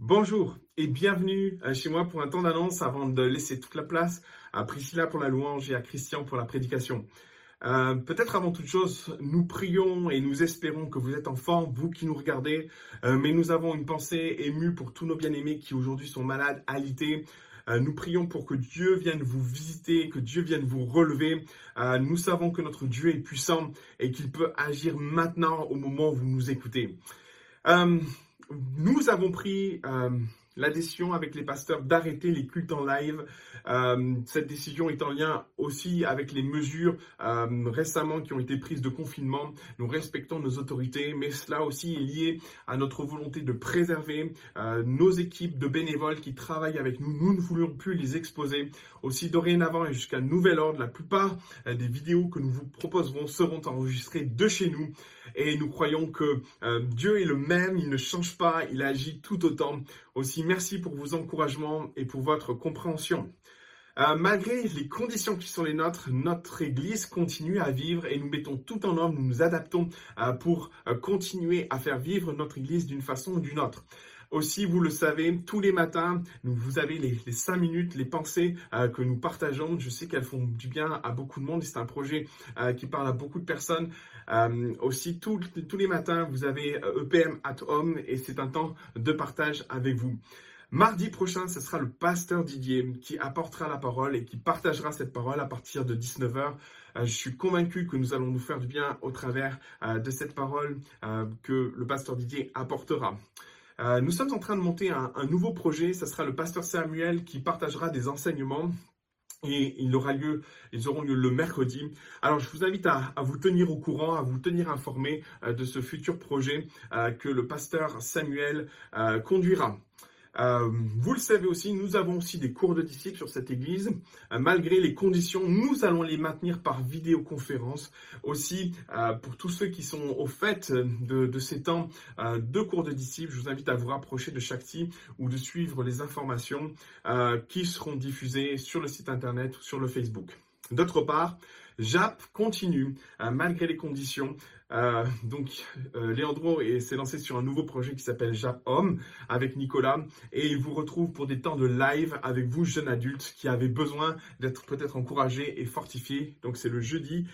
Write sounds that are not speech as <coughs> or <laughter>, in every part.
Bonjour et bienvenue euh, chez moi pour un temps d'annonce avant de laisser toute la place à Priscilla pour la louange et à Christian pour la prédication. Euh, peut-être avant toute chose, nous prions et nous espérons que vous êtes en vous qui nous regardez, euh, mais nous avons une pensée émue pour tous nos bien-aimés qui aujourd'hui sont malades, alités. nous prions pour que Dieu vienne vous visiter, que Dieu vienne vous relever. nous savons que notre Dieu est puissant et qu'il peut agir maintenant au moment où vous nous écoutez nous avons pris euh, la décision avec les pasteurs d'arrêter les cultes en live. Euh, cette décision est en lien aussi avec les mesures euh, récemment qui ont été prises de confinement. Nous respectons nos autorités, mais cela aussi est lié à notre volonté de préserver euh, nos équipes de bénévoles qui travaillent avec nous. Nous ne voulons plus les exposer. Aussi dorénavant et jusqu'à nouvel ordre, la plupart des vidéos que nous vous proposerons seront enregistrées de chez nous. Et nous croyons que Dieu est le même, il ne change pas, il agit tout autant. Aussi, merci pour vos encouragements et pour votre compréhension. Euh, malgré les conditions qui sont les nôtres, notre Église continue à vivre et nous mettons tout en œuvre, nous nous adaptons euh, pour euh, continuer à faire vivre notre Église d'une façon ou d'une autre. Aussi, vous le savez, tous les matins, vous avez les, cinq minutes, les pensées que nous partageons. Je sais qu'elles font du bien à beaucoup de monde et c'est un projet qui parle à beaucoup de personnes. aussi, tous les matins, vous avez EPM e at Home et c'est un temps de partage avec vous. Mardi prochain, ce sera le pasteur Didier qui apportera la parole et qui partagera cette parole à partir de 19h. Euh, je suis convaincu que nous allons nous faire du bien au travers euh, de cette parole euh, que le pasteur Didier apportera. nous sommes en train de monter un, nouveau projet. Ce sera le pasteur Samuel qui partagera des enseignements et il aura lieu, ils auront lieu le mercredi. Alors je vous invite à, vous tenir au courant, à vous tenir informé de ce futur projet que le pasteur Samuel conduira. Euh, vous le savez aussi, nous avons aussi des cours de disciples sur cette église. Euh, malgré les conditions, nous allons les maintenir par vidéoconférence. Aussi, euh, pour tous ceux qui sont au fait de, ces temps de cours de disciples, je vous invite à vous rapprocher de type ou de suivre les informations qui seront diffusées sur le site internet ou sur le Facebook. D'autre part, JAP continue malgré les conditions. Euh, donc, euh, Léandro s'est lancé sur un nouveau projet qui s'appelle JAP Homme avec Nicolas et il vous retrouve pour des temps de live avec vous, jeunes adultes, qui avez besoin d'être peut-être encouragés et fortifiés. Donc, c'est le jeudi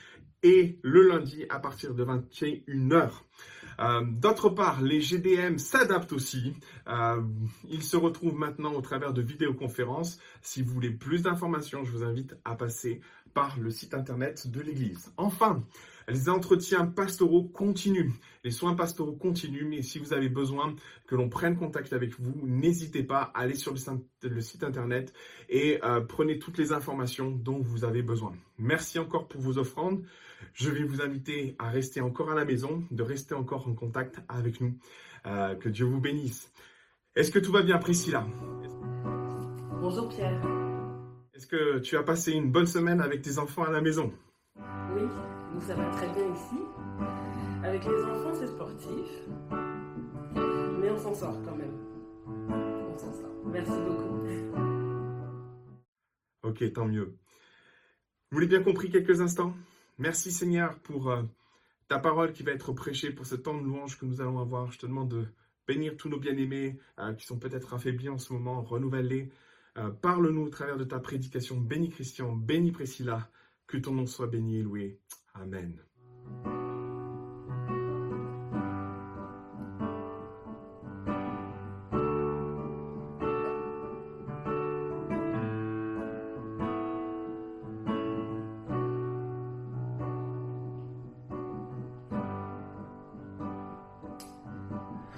et le lundi à partir de 21h. Euh, d'autre part, les GDM s'adaptent aussi. Euh, ils se retrouvent maintenant au travers de vidéoconférences. Si vous voulez plus d'informations, je vous invite à passer par le site internet de l'Église. Enfin, les entretiens pastoraux continuent. Les soins pastoraux continuent, mais si vous avez besoin que l'on prenne contact avec vous, n'hésitez pas à aller sur le site internet et euh, prenez toutes les informations dont vous avez besoin. Merci encore pour vos offrandes. Je vais vous inviter à rester encore à la maison, de rester encore en contact avec nous. Euh, que Dieu vous bénisse. Est-ce que tout va bien, Priscilla? Bonjour Pierre. Est-ce que tu as passé une bonne semaine avec tes enfants à la maison? Oui, nous ça va très bien ici. Avec les enfants, c'est sportif. Mais on s'en sort quand même. On s'en sort. Merci beaucoup. Ok, tant mieux. Vous l'avez bien compris quelques instants Merci Seigneur pour euh, ta parole qui va être prêchée, pour ce temps de louange que nous allons avoir. Je te demande de bénir tous nos bien-aimés euh, qui sont peut-être affaiblis en ce moment, renouvelle-les. Euh, parle-nous au travers de ta prédication. Bénis Christian, bénis Priscilla, que ton nom soit béni, Louis. Amen.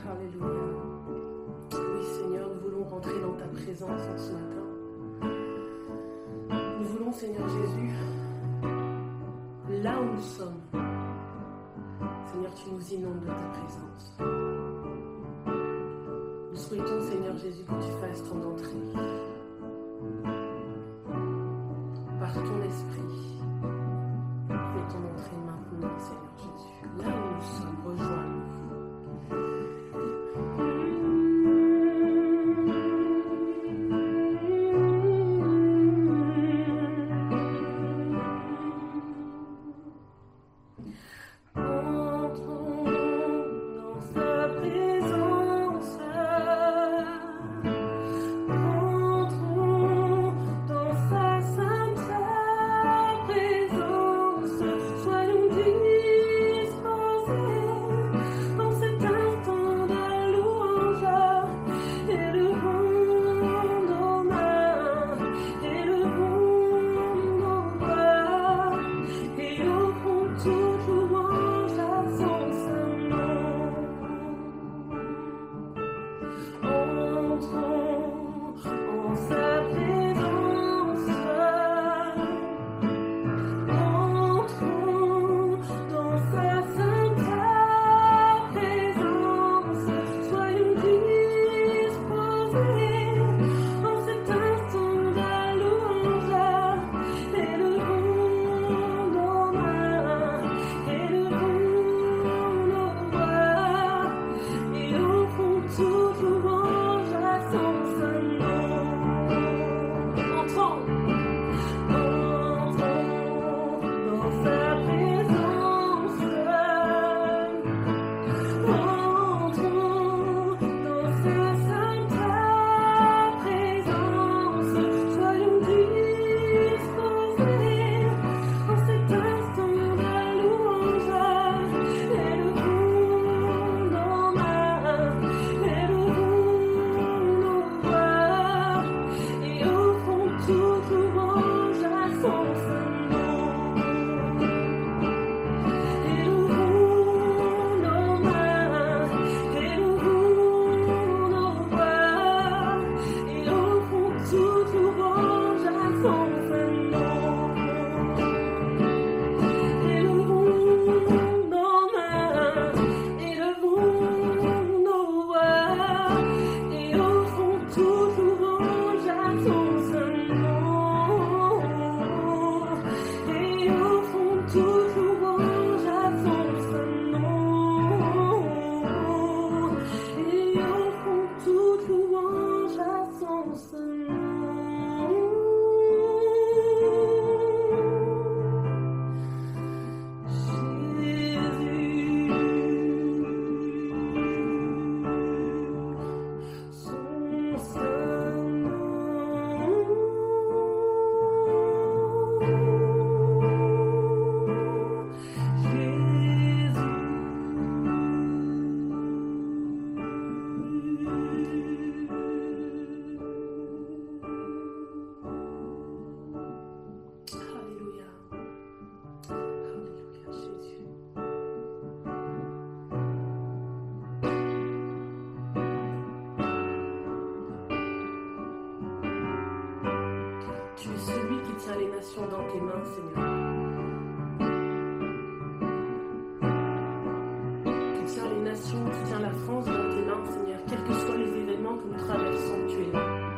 Alléluia. Oui, Seigneur, nous voulons rentrer dans ta présence en ce matin. Nous voulons, Seigneur Jésus là où nous sommes. Seigneur, tu nous inondes de ta présence. Nous souhaitons, Seigneur Jésus, que tu fasses ton entrée. nation qui tient la France dans tes mains, Seigneur, quels que soient les événements que nous traversons, tu es là.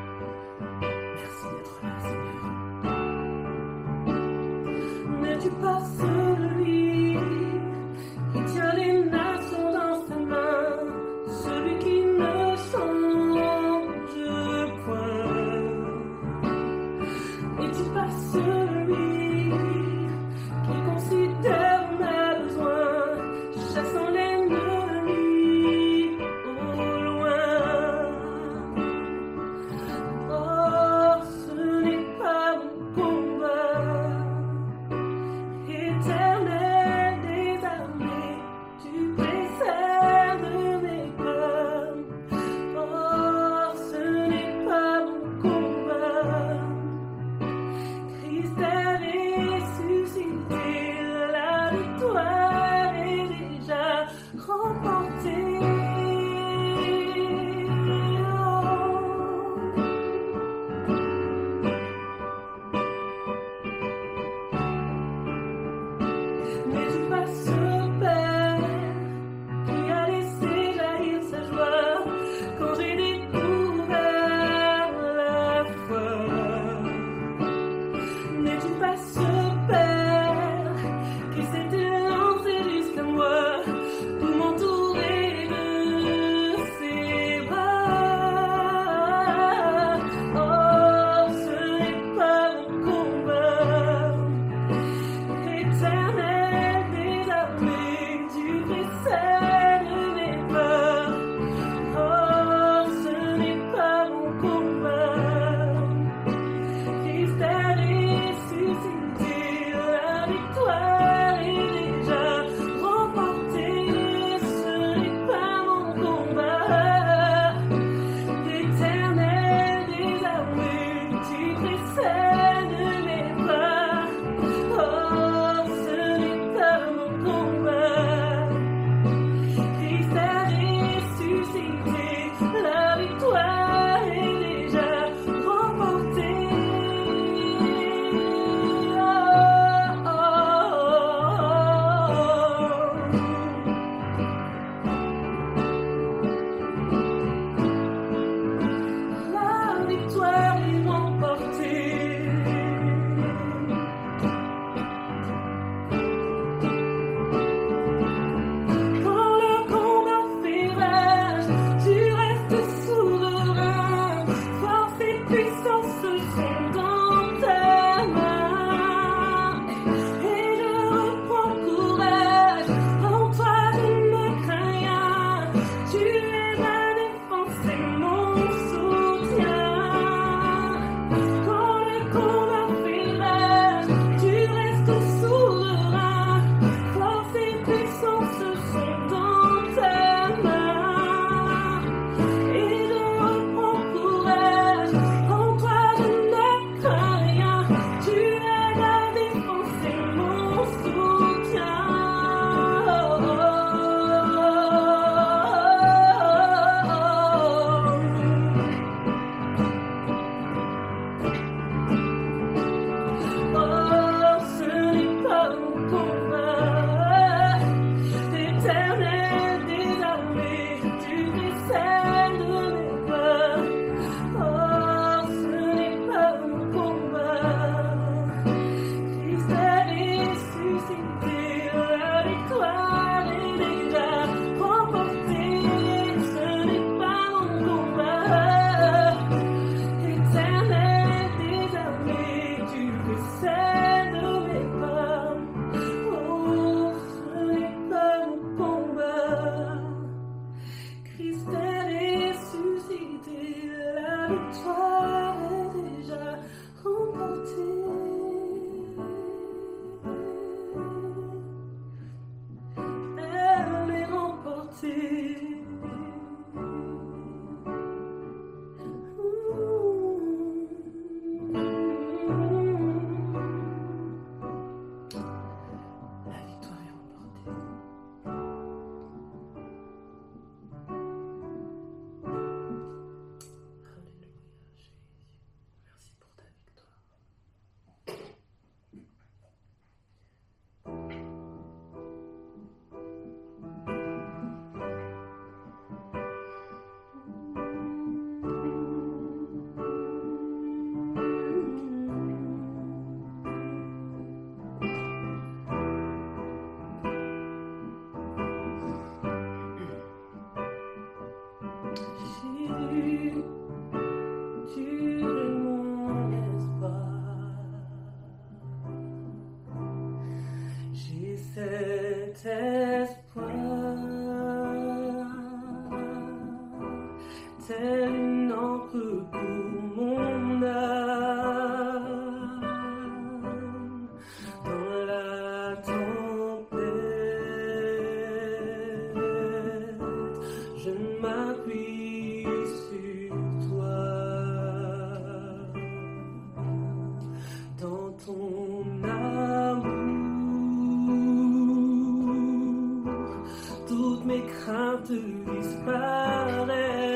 about.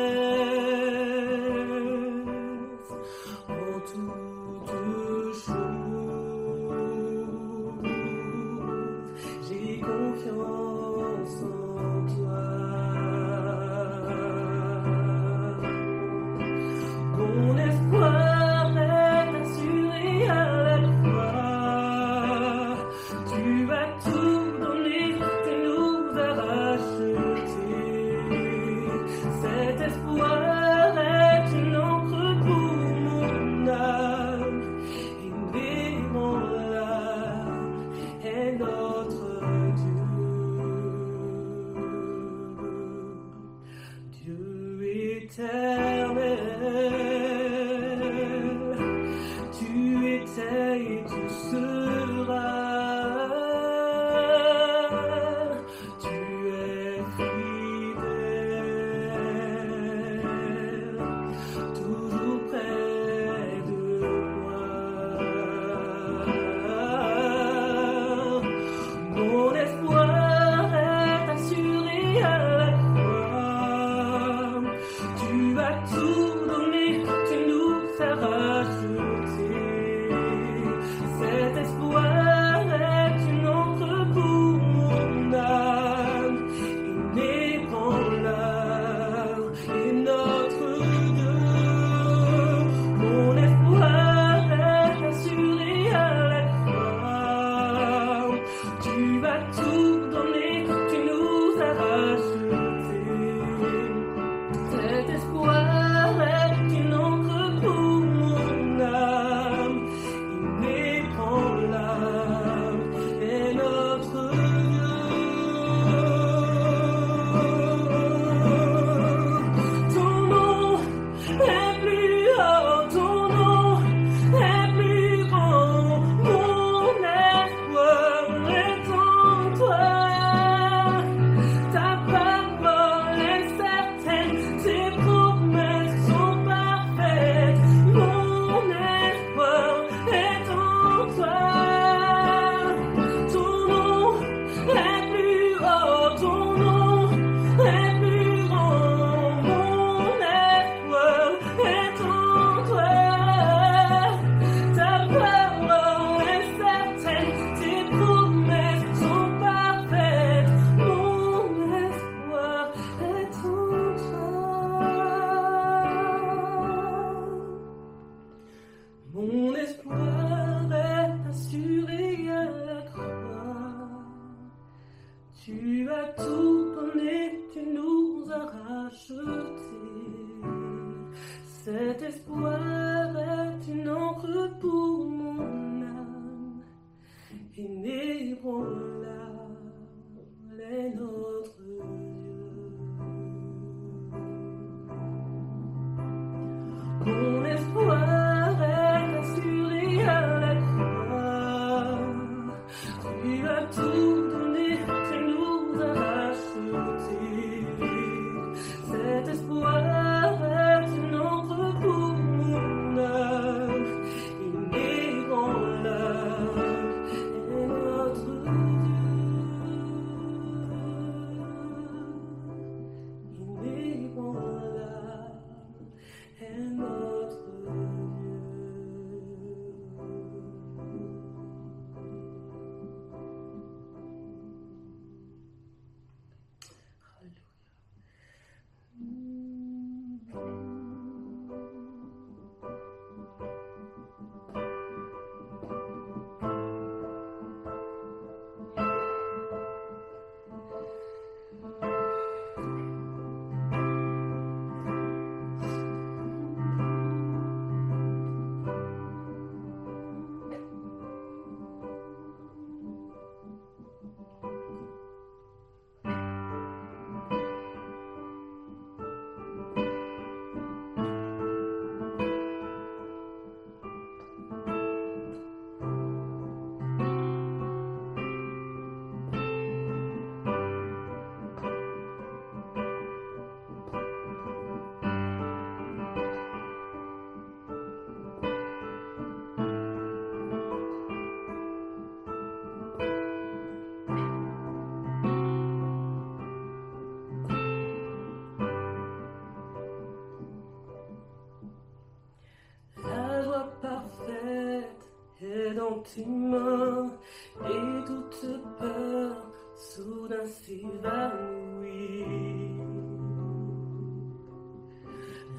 et toute peur soudain s'évanouit.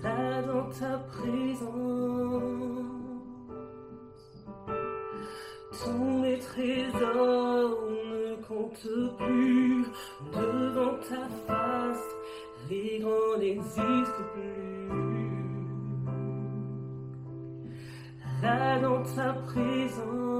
Là dans ta présence, tous mes trésors ne comptent plus. Devant ta face, les grands n'existent plus. Là dans ta présence,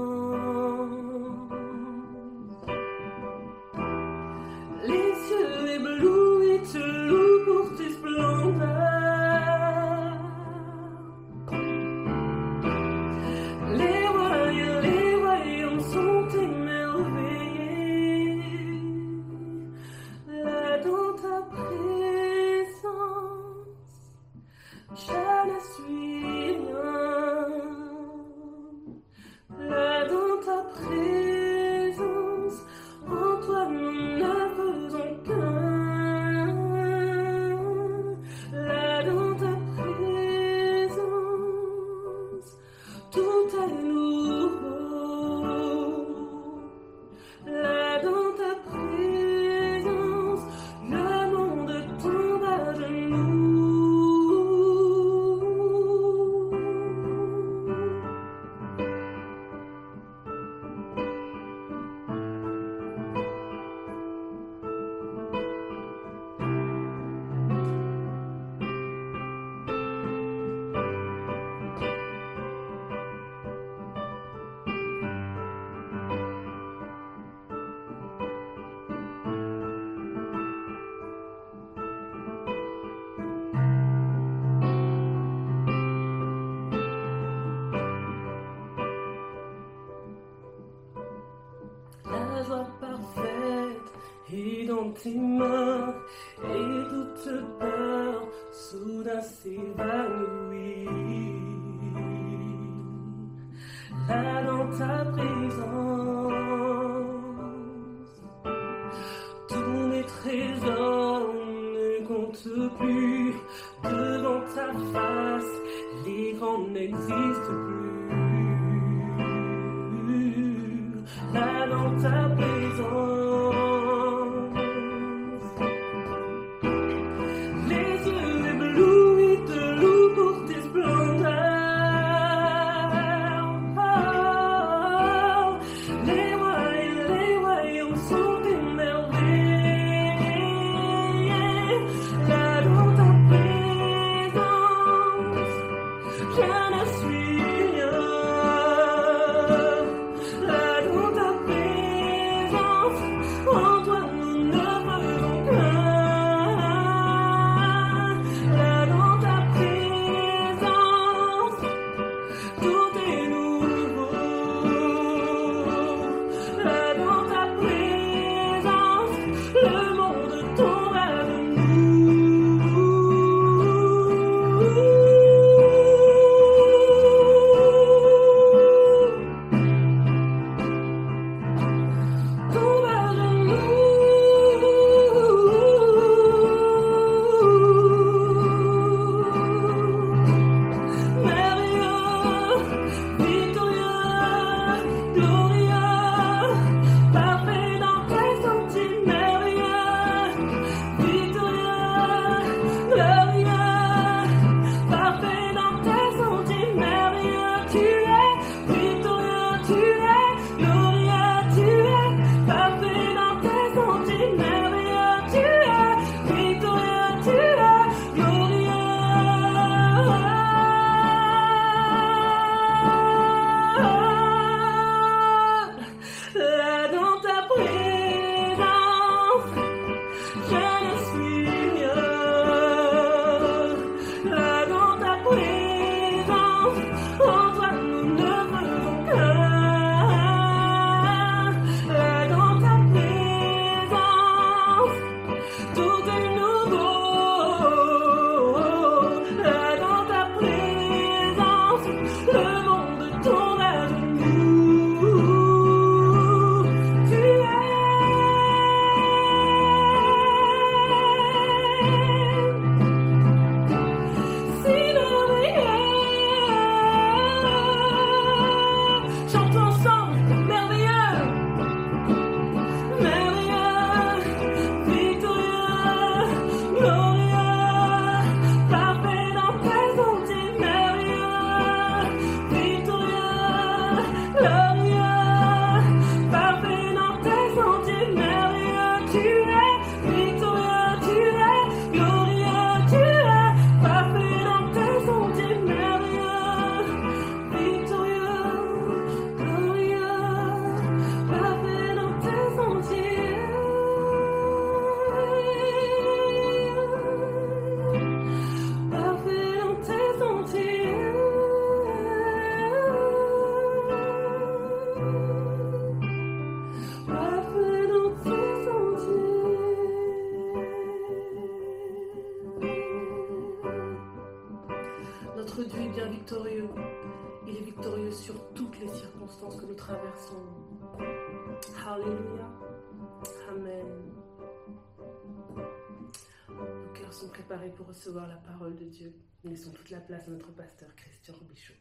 la parole de Dieu. Nous laissons toute la place à notre pasteur Christian Bichot.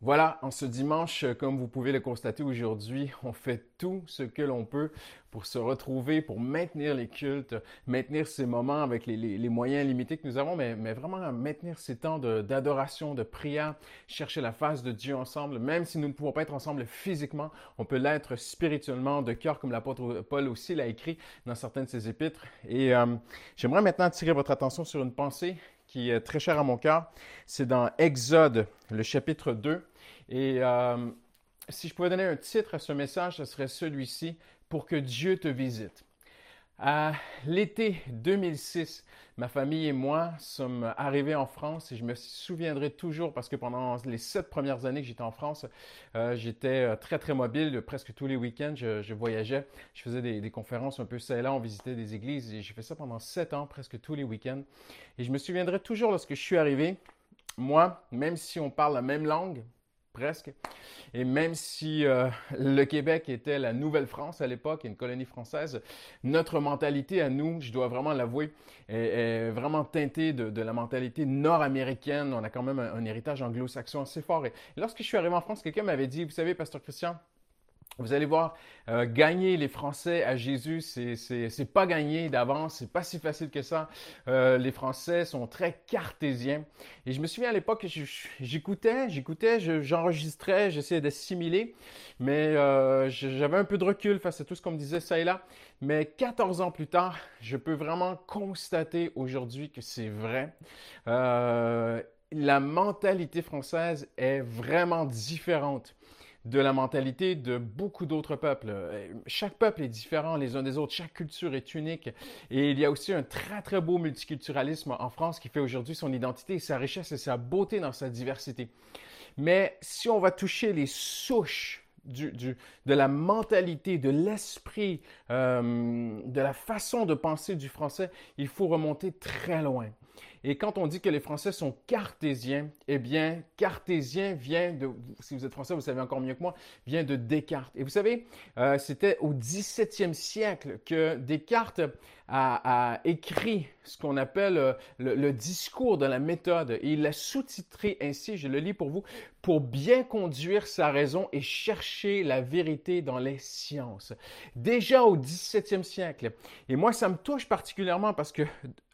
Voilà, en ce dimanche, comme vous pouvez le constater aujourd'hui, <laughs> on fait tout ce que l'on peut pour se retrouver, pour maintenir les cultes, maintenir ces moments avec les, moyens limités que nous avons, mais, vraiment maintenir ces temps d'adoration, de, prière, chercher la face de Dieu ensemble, même si nous ne pouvons pas être ensemble physiquement, on peut l'être spirituellement, de cœur, comme l'apôtre Paul aussi l'a écrit dans certaines de ses épîtres. Et euh, j'aimerais maintenant attirer votre attention sur une pensée qui est très cher à mon cœur. C'est dans Exode, le chapitre 2. Et euh, si je pouvais donner un titre à ce message, ce serait celui-ci, Pour que Dieu te visite. À l'été 2006, ma famille et moi sommes arrivés en France et je me souviendrai toujours parce que pendant les sept premières années que j'étais en France, euh, j'étais euh, très très mobile. Presque tous les week-ends, je, voyageais. Je faisais des, conférences un peu ça et là. On visitait des églises et j'ai fait ça pendant sept ans, presque tous les week-ends. Et je me souviendrai toujours lorsque je suis arrivé, moi, même si on parle la même langue, presque. Et même si euh, le Québec était la Nouvelle-France à l'époque, une colonie française, notre mentalité à nous, je dois vraiment l'avouer, est, vraiment teintée de, la mentalité nord-américaine. On a quand même un, héritage anglo-saxon assez fort. Et lorsque je suis arrivé en France, quelqu'un m'avait dit, vous savez, Pasteur Christian, vous allez voir, euh, gagner les Français à Jésus, c'est pas gagné d'avance, c'est pas si facile que ça. Euh, les Français sont très cartésiens. Et je me souviens à l'époque, j'écoutais, j'écoutais, j'enregistrais, j'essayais d'assimiler, mais euh, j'avais un peu de recul face à tout ce qu'on me disait ça et là. Mais 14 ans plus tard, je peux vraiment constater aujourd'hui que c'est vrai la mentalité française est vraiment différente de la mentalité de beaucoup d'autres peuples. Chaque peuple est différent les uns des autres, chaque culture est unique et il y a aussi un très très beau multiculturalisme en France qui fait aujourd'hui son identité, sa richesse et sa beauté dans sa diversité. Mais si on va toucher les souches du, de la mentalité, de l'esprit, euh, de la façon de penser du français, il faut remonter très loin. Et quand on dit que les Français sont cartésiens, eh bien, cartésien vient de, si vous êtes français, vous savez encore mieux que moi, vient de Descartes. Et vous savez, euh, c'était au 17e siècle que Descartes a, écrit ce qu'on appelle euh, le, discours de la méthode. Et il l'a sous-titré ainsi, je le lis pour vous, pour bien conduire sa raison et chercher la vérité dans les sciences. Déjà au 17e siècle. Et moi, ça me touche particulièrement parce que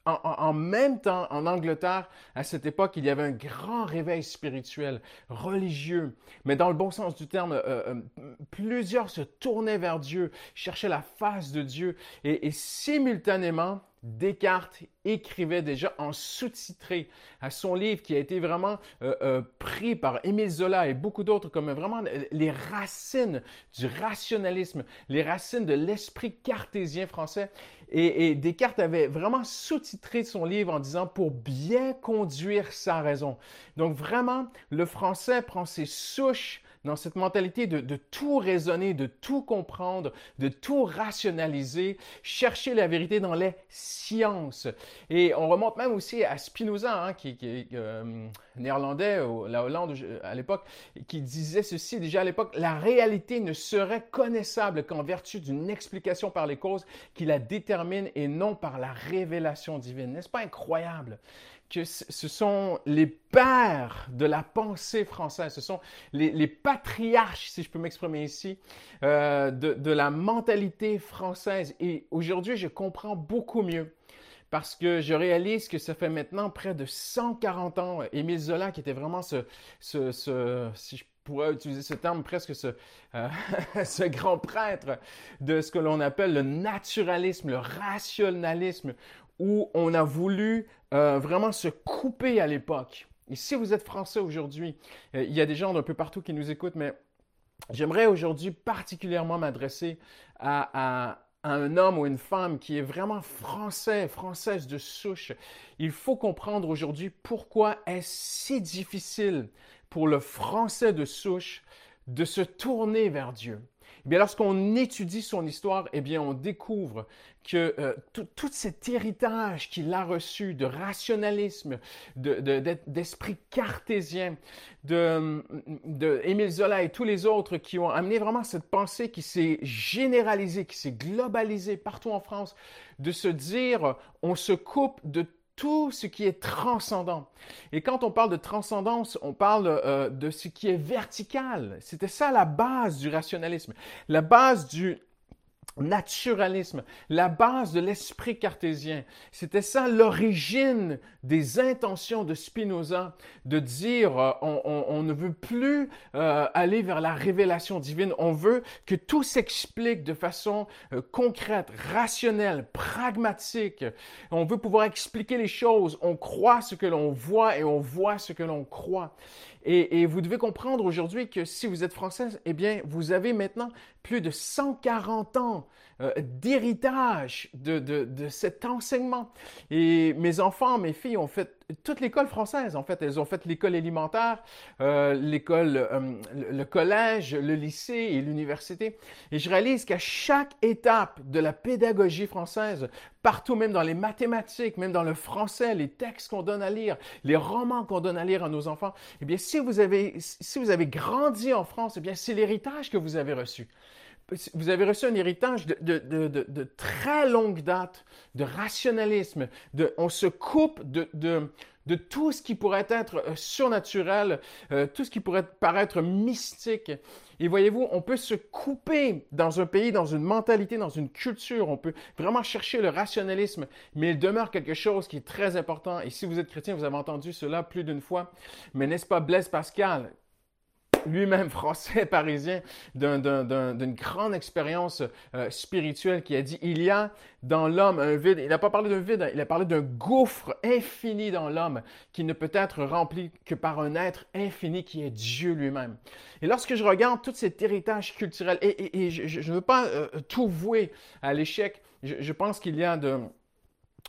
en, même temps, en Angleterre, à cette époque, il y avait un grand réveil spirituel, religieux, mais dans le bon sens du terme, euh, euh, plusieurs se tournaient vers Dieu, cherchaient la face de Dieu, et, et simultanément, Descartes écrivait déjà en sous-titré à son livre qui a été vraiment euh, euh, pris par Émile Zola et beaucoup d'autres comme vraiment les racines du rationalisme, les racines de l'esprit cartésien français. Et, et Descartes avait vraiment sous-titré son livre en disant pour bien conduire sa raison. Donc vraiment, le français prend ses souches dans cette mentalité de, tout raisonner, de tout comprendre, de tout rationaliser, chercher la vérité dans les sciences. Et on remonte même aussi à Spinoza, hein, qui, est euh, néerlandais, la Hollande à l'époque, qui disait ceci déjà à l'époque, la réalité ne serait connaissable qu'en vertu d'une explication par les causes qui la détermine et non par la révélation divine. N'est-ce pas incroyable? Ce sont les pères de la pensée française, ce sont les, patriarches, si je peux m'exprimer ici, euh, de, la mentalité française. Et aujourd'hui, je comprends beaucoup mieux parce que je réalise que ça fait maintenant près de 140 ans. Émile Zola, qui était vraiment ce, si je pourrais utiliser ce terme, presque ce, euh, <laughs> ce grand prêtre de ce que l'on appelle le naturalisme, le rationalisme, où on a voulu euh, vraiment se couper à l'époque. Et si vous êtes français aujourd'hui, euh, il y a des gens d'un peu partout qui nous écoutent, mais j'aimerais aujourd'hui particulièrement m'adresser à, un homme ou une femme qui est vraiment français, française de souche. Il faut comprendre aujourd'hui pourquoi est-ce si difficile pour le français de souche de se tourner vers Dieu. Eh lorsqu'on étudie son histoire, eh bien, on découvre que euh, tout, cet héritage qu'il a reçu de rationalisme, d'esprit cartésien, de, de Zola et tous les autres qui ont amené vraiment cette pensée qui s'est généralisée, qui s'est globalisée partout en France, de se dire on se coupe de tout ce qui est transcendant. Et quand on parle de transcendance, on parle euh, de ce qui est vertical. C'était ça la base du rationalisme, la base du naturalisme, la base de l'esprit cartésien. C'était ça l'origine des intentions de Spinoza, de dire euh, on, ne veut plus euh, aller vers la révélation divine, on veut que tout s'explique de façon euh, concrète, rationnelle, pragmatique. On veut pouvoir expliquer les choses, on croit ce que l'on voit et on voit ce que l'on croit. Et, vous devez comprendre aujourd'hui que si vous êtes française, eh bien, vous avez maintenant plus de 140 ans euh, d'héritage de, de, cet enseignement. Et mes enfants, mes filles ont fait toute l'école française, en fait. Elles ont fait l'école élémentaire, euh, l'école, euh, le collège, le lycée et l'université. Et je réalise qu'à chaque étape de la pédagogie française, partout, même dans les mathématiques, même dans le français, les textes qu'on donne à lire, les romans qu'on donne à lire à nos enfants, eh bien, si vous avez, si vous avez grandi en France, eh bien, c'est l'héritage que vous avez reçu vous avez reçu un héritage de, très longue date, de rationalisme, on se coupe de, de, tout ce qui pourrait être euh, surnaturel, euh, tout ce qui pourrait paraître mystique. Et voyez-vous, on peut se couper dans un pays, dans une mentalité, dans une culture, on peut vraiment chercher le rationalisme, mais il demeure quelque chose qui est très important. Et si vous êtes chrétien, vous avez entendu cela plus d'une fois, mais n'est-ce pas Blaise Pascal lui-même français, <laughs> parisien, d'une grande expérience euh, spirituelle qui a dit, il y a dans l'homme un vide. Il n'a pas parlé d'un vide, il a parlé d'un gouffre infini dans l'homme qui ne peut être rempli que par un être infini qui est Dieu lui-même. Et lorsque je regarde tout cet héritage culturel, et, je ne veux pas euh, tout vouer à l'échec, je, je, pense qu'il y a de,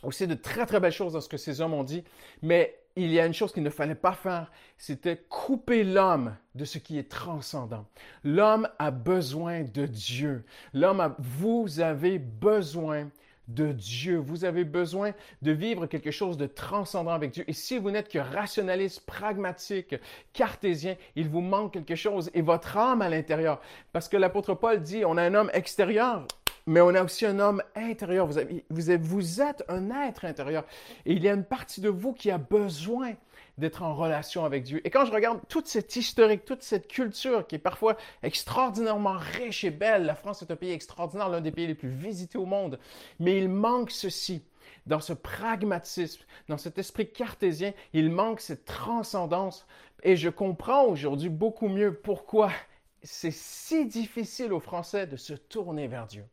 aussi de très très belles choses dans ce que ces hommes ont dit, mais il y a une chose qu'il ne fallait pas faire, c'était couper l'homme de ce qui est transcendant. L'homme a besoin de Dieu. L'homme a, vous avez besoin de Dieu. Vous avez besoin de vivre quelque chose de transcendant avec Dieu. Et si vous n'êtes que rationaliste, pragmatique, cartésien, il vous manque quelque chose et votre âme à l'intérieur. Parce que l'apôtre Paul dit, on a un homme extérieur, mais on a aussi un homme intérieur. Vous, vous, êtes un être intérieur. Et il y a une partie de vous qui a besoin d'être en relation avec Dieu. Et quand je regarde toute cette historique, toute cette culture qui est parfois extraordinairement riche et belle, la France est un pays extraordinaire, l'un des pays les plus visités au monde, mais il manque ceci. Dans ce pragmatisme, dans cet esprit cartésien, il manque cette transcendance. Et je comprends aujourd'hui beaucoup mieux pourquoi c'est si difficile aux Français de se tourner vers Dieu.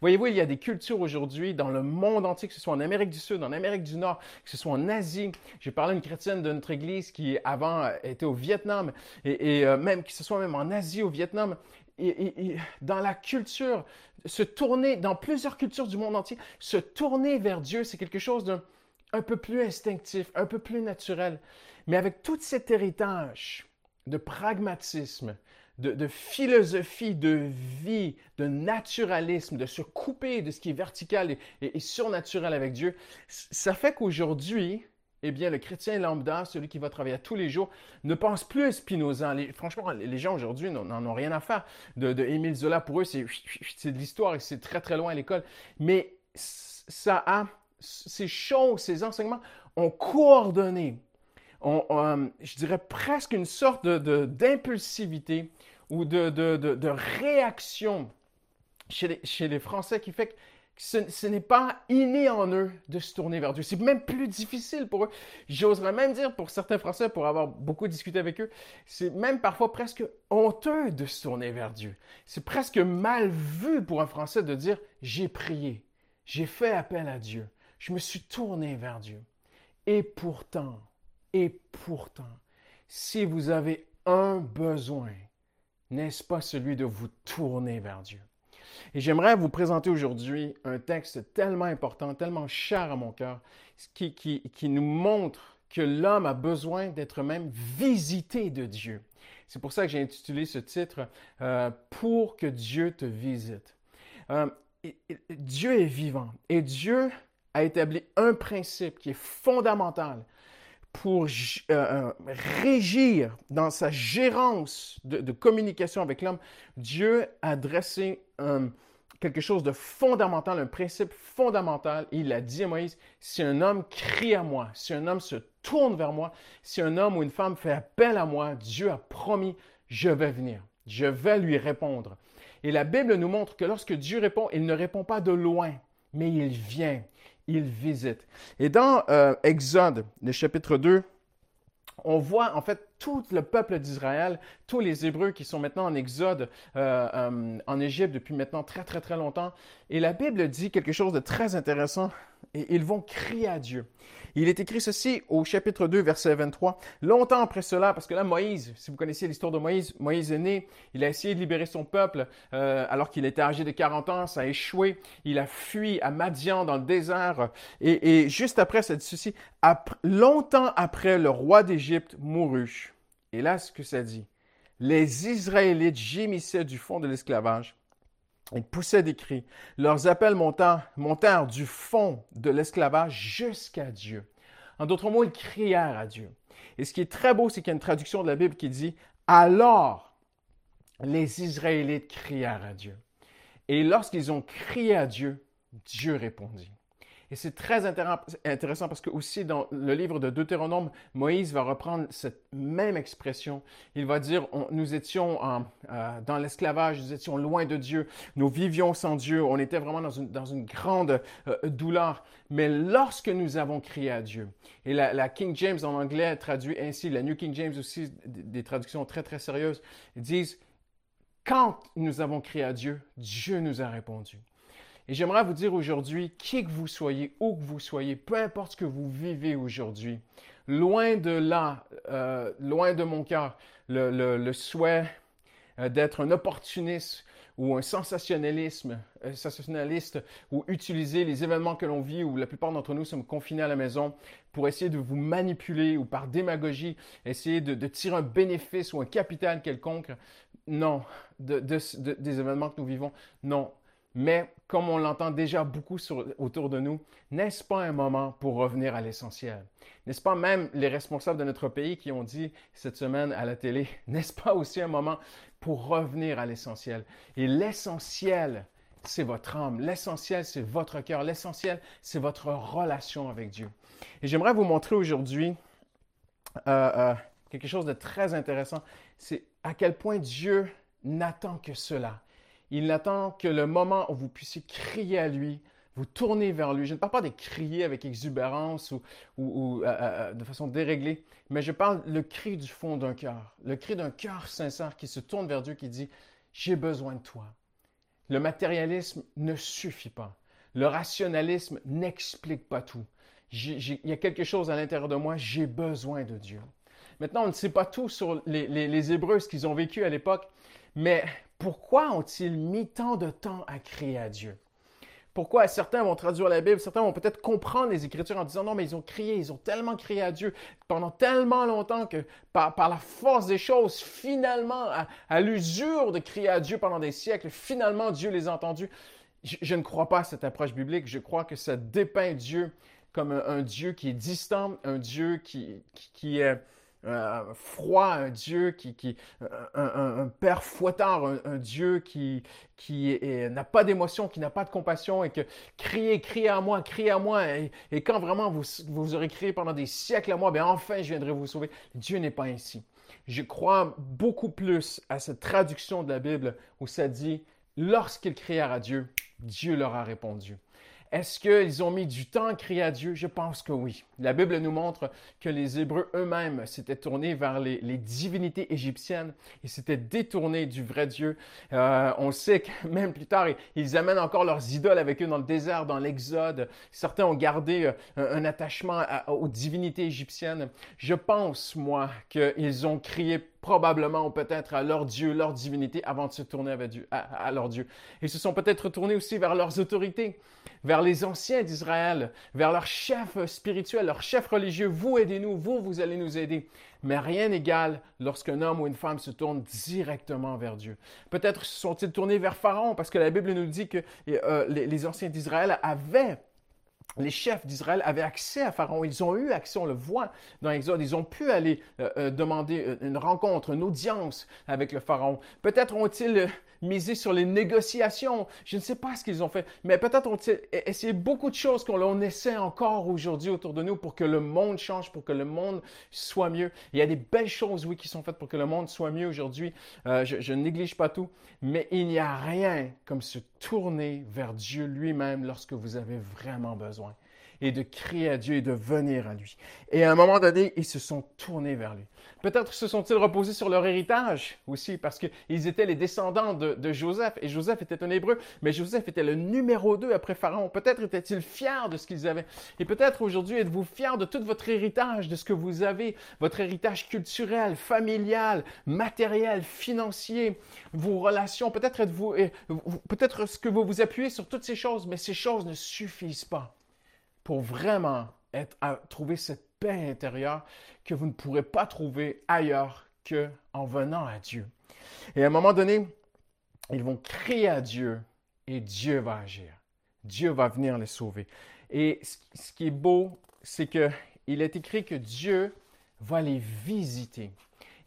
Voyez-vous, il y a des cultures aujourd'hui dans le monde entier, que ce soit en Amérique du Sud, en Amérique du Nord, que ce soit en Asie. J'ai parlé à une chrétienne de notre église qui avant était au Vietnam et, euh, même que ce soit même en Asie, au Vietnam. Et, dans la culture, se tourner, dans plusieurs cultures du monde entier, se tourner vers Dieu, c'est quelque chose d'un un peu plus instinctif, un peu plus naturel. Mais avec tout cet héritage de pragmatisme, de, philosophie de vie, de naturalisme, de se couper de ce qui est vertical et, surnaturel avec Dieu, ça fait qu'aujourd'hui, eh bien, le chrétien lambda, celui qui va travailler tous les jours, ne pense plus à Spinoza. franchement, les gens aujourd'hui n'en ont rien à faire de, de Émile Zola. Pour eux, c'est de l'histoire et c'est très, très loin à l'école. Mais ça a, ces choses, ces enseignements ont coordonné on, je dirais presque une sorte d'impulsivité ou de, réaction chez les, Français qui fait que ce, n'est pas inné en eux de se tourner vers Dieu. C'est même plus difficile pour eux. J'oserais même dire pour certains Français, pour avoir beaucoup discuté avec eux, c'est même parfois presque honteux de se tourner vers Dieu. C'est presque mal vu pour un Français de dire j'ai prié, j'ai fait appel à Dieu, je me suis tourné vers Dieu. Et pourtant, et pourtant, si vous avez un besoin, n'est-ce pas celui de vous tourner vers Dieu? Et j'aimerais vous présenter aujourd'hui un texte tellement important, tellement cher à mon cœur, qui, qui, qui nous montre que l'homme a besoin d'être même visité de Dieu. C'est pour ça que j'ai intitulé ce titre euh, Pour que Dieu te visite. Euh, Dieu est vivant et Dieu a établi un principe qui est fondamental pour euh, régir dans sa gérance de, communication avec l'homme. Dieu a dressé quelque chose de fondamental, un principe fondamental. il a dit à Moïse, si un homme crie à moi, si un homme se tourne vers moi, si un homme ou une femme fait appel à moi, Dieu a promis, je vais venir, je vais lui répondre. Et la Bible nous montre que lorsque Dieu répond, il ne répond pas de loin, mais il vient, il visite. Et dans euh, Exode, le chapitre 2, on voit en fait tout le peuple d'Israël, tous les Hébreux qui sont maintenant en exode euh, euh, en Égypte depuis maintenant très très très longtemps. Et la Bible dit quelque chose de très intéressant et ils vont crier à Dieu. Il est écrit ceci au chapitre 2, verset 23. Longtemps après cela, parce que là, Moïse, si vous connaissez l'histoire de Moïse, Moïse est né, il a essayé de libérer son peuple euh, alors qu'il était âgé de 40 ans, ça a échoué. Il a fui à Madian dans le désert. Et, juste après, ça dit ceci, longtemps après, le roi d'Égypte mourut. Et là, ce que ça dit, les Israélites gémissaient du fond de l'esclavage. Ils poussaient des cris. Leurs appels montèrent, du fond de l'esclavage jusqu'à Dieu. En d'autres mots, ils crièrent à Dieu. Et ce qui est très beau, c'est qu'il y a une traduction de la Bible qui dit Alors les Israélites crièrent à Dieu. Et lorsqu'ils ont crié à Dieu, Dieu répondit. Et c'est très intéressant parce que aussi dans le livre de Deutéronome, Moïse va reprendre cette même expression. Il va dire, nous étions euh, dans l'esclavage, nous étions loin de Dieu, nous vivions sans Dieu, on était vraiment dans une, grande euh, douleur. Mais lorsque nous avons crié à Dieu, et la, King James en anglais traduit ainsi, la New King James aussi, des traductions très très sérieuses, disent, quand nous avons crié à Dieu, Dieu nous a répondu. Et j'aimerais vous dire aujourd'hui, qui que vous soyez, où que vous soyez, peu importe ce que vous vivez aujourd'hui, loin de là, euh, loin de mon cœur, le, souhait euh, d'être un opportuniste ou un sensationnalisme, euh, sensationnaliste, ou utiliser les événements que l'on vit, où la plupart d'entre nous sommes confinés à la maison, pour essayer de vous manipuler ou par démagogie, essayer de, tirer un bénéfice ou un capital quelconque. Non, des événements que nous vivons. Non, mais comme on l'entend déjà beaucoup autour de nous, n'est-ce pas un moment pour revenir à l'essentiel? N'est-ce pas même les responsables de notre pays qui ont dit cette semaine à la télé, <laughs> n'est-ce pas aussi un moment pour revenir à l'essentiel? Et l'essentiel, c'est votre âme, l'essentiel, c'est votre cœur, l'essentiel, c'est votre relation avec Dieu. Et j'aimerais vous montrer aujourd'hui euh, euh, quelque chose de très intéressant, c'est à quel point Dieu n'attend que cela. Il n'attend que le moment où vous puissiez crier à lui, vous tourner vers lui. Je ne parle pas de crier avec exubérance ou, euh, euh, euh, de façon déréglée, mais je parle le cri du fond d'un cœur, le cri d'un cœur sincère qui se tourne vers Dieu, qui dit, j'ai besoin de toi. Le matérialisme ne suffit pas. Le rationalisme n'explique pas tout. il y a quelque chose à l'intérieur de moi, j'ai besoin de Dieu. Maintenant, on ne sait pas tout sur les, les Hébreux, ce qu'ils ont vécu à l'époque, mais pourquoi ont-ils mis tant de temps à crier à Dieu? Pourquoi certains vont traduire la Bible, certains vont peut-être comprendre les Écritures en disant non, mais ils ont crié, ils ont tellement crié à Dieu pendant tellement longtemps que par, la force des choses, finalement, à, l'usure de crier à Dieu pendant des siècles, finalement Dieu les a entendus. Je, ne crois pas à cette approche biblique. Je crois que ça dépeint Dieu comme un, Dieu qui est distant, un Dieu qui, qui est un froid, un Dieu qui, qui un, père fouettard, un, Dieu qui, qui n'a pas d'émotion, qui n'a pas de compassion et que criez, criez à moi, criez à moi. Et, quand vraiment vous, vous aurez crié pendant des siècles à moi, bien enfin je viendrai vous sauver. Dieu n'est pas ainsi. Je crois beaucoup plus à cette traduction de la Bible où ça dit, lorsqu'ils crièrent à Dieu, Dieu leur a répondu. Est-ce qu'ils ont mis du temps à crier à Dieu? Je pense que oui. La Bible nous montre que les Hébreux eux-mêmes s'étaient tournés vers les, divinités égyptiennes et s'étaient détournés du vrai Dieu. Euh, on sait que <laughs> même plus tard, ils amènent encore leurs idoles avec eux dans le désert, dans l'Exode. Certains ont gardé euh, un, attachement aux divinités égyptiennes. Je pense, moi, qu'ils ont crié probablement ou peut-être à leur Dieu, leur divinité, avant de se tourner vers Dieu, à, leur Dieu. Ils se sont peut-être tournés aussi vers leurs autorités, vers les anciens d'Israël, vers leurs chefs spirituels, leurs chefs religieux. Vous aidez-nous, vous, vous allez nous aider. Mais rien n'égale lorsqu'un homme ou une femme se tourne directement vers Dieu. Peut-être se sont-ils tournés vers Pharaon, parce que la Bible nous dit que euh, les anciens d'Israël avaient les chefs d'Israël avaient accès à Pharaon. Ils ont eu accès, on le voit dans l'Exode. Ils ont pu aller euh, euh, demander euh, une rencontre, une audience avec le Pharaon. Peut-être ont-ils misé sur les négociations. Je ne sais pas ce qu'ils ont fait, mais peut-être ont-ils essayé beaucoup de choses qu'on essaie encore aujourd'hui autour de nous pour que le monde change, pour que le monde soit mieux. Il y a des belles choses, oui, qui sont faites pour que le monde soit mieux aujourd'hui. je, je néglige pas tout, mais il n'y a rien comme se tourner vers Dieu lui-même lorsque vous avez vraiment besoin et de crier à Dieu et de venir à lui. Et à un moment donné, ils se sont tournés vers lui. Peut-être se sont-ils reposés sur leur héritage aussi, parce qu'ils étaient les descendants de, Joseph, et Joseph était un hébreu, mais Joseph était le numéro deux après Pharaon. Peut-être étaient-ils fiers de ce qu'ils avaient. Et peut-être aujourd'hui êtes-vous fiers de tout votre héritage, de ce que vous avez, votre héritage culturel, familial, matériel, financier, vos relations. Peut-être êtes-vous, peut-être ce que vous vous appuyez sur toutes ces choses, mais ces choses ne suffisent pas pour vraiment être, à, trouver cette paix intérieure que vous ne pourrez pas trouver ailleurs qu'en venant à Dieu. Et à un moment donné, ils vont crier à Dieu et Dieu va agir. Dieu va venir les sauver. Et ce qui est beau, c'est qu'il est écrit que Dieu va les visiter.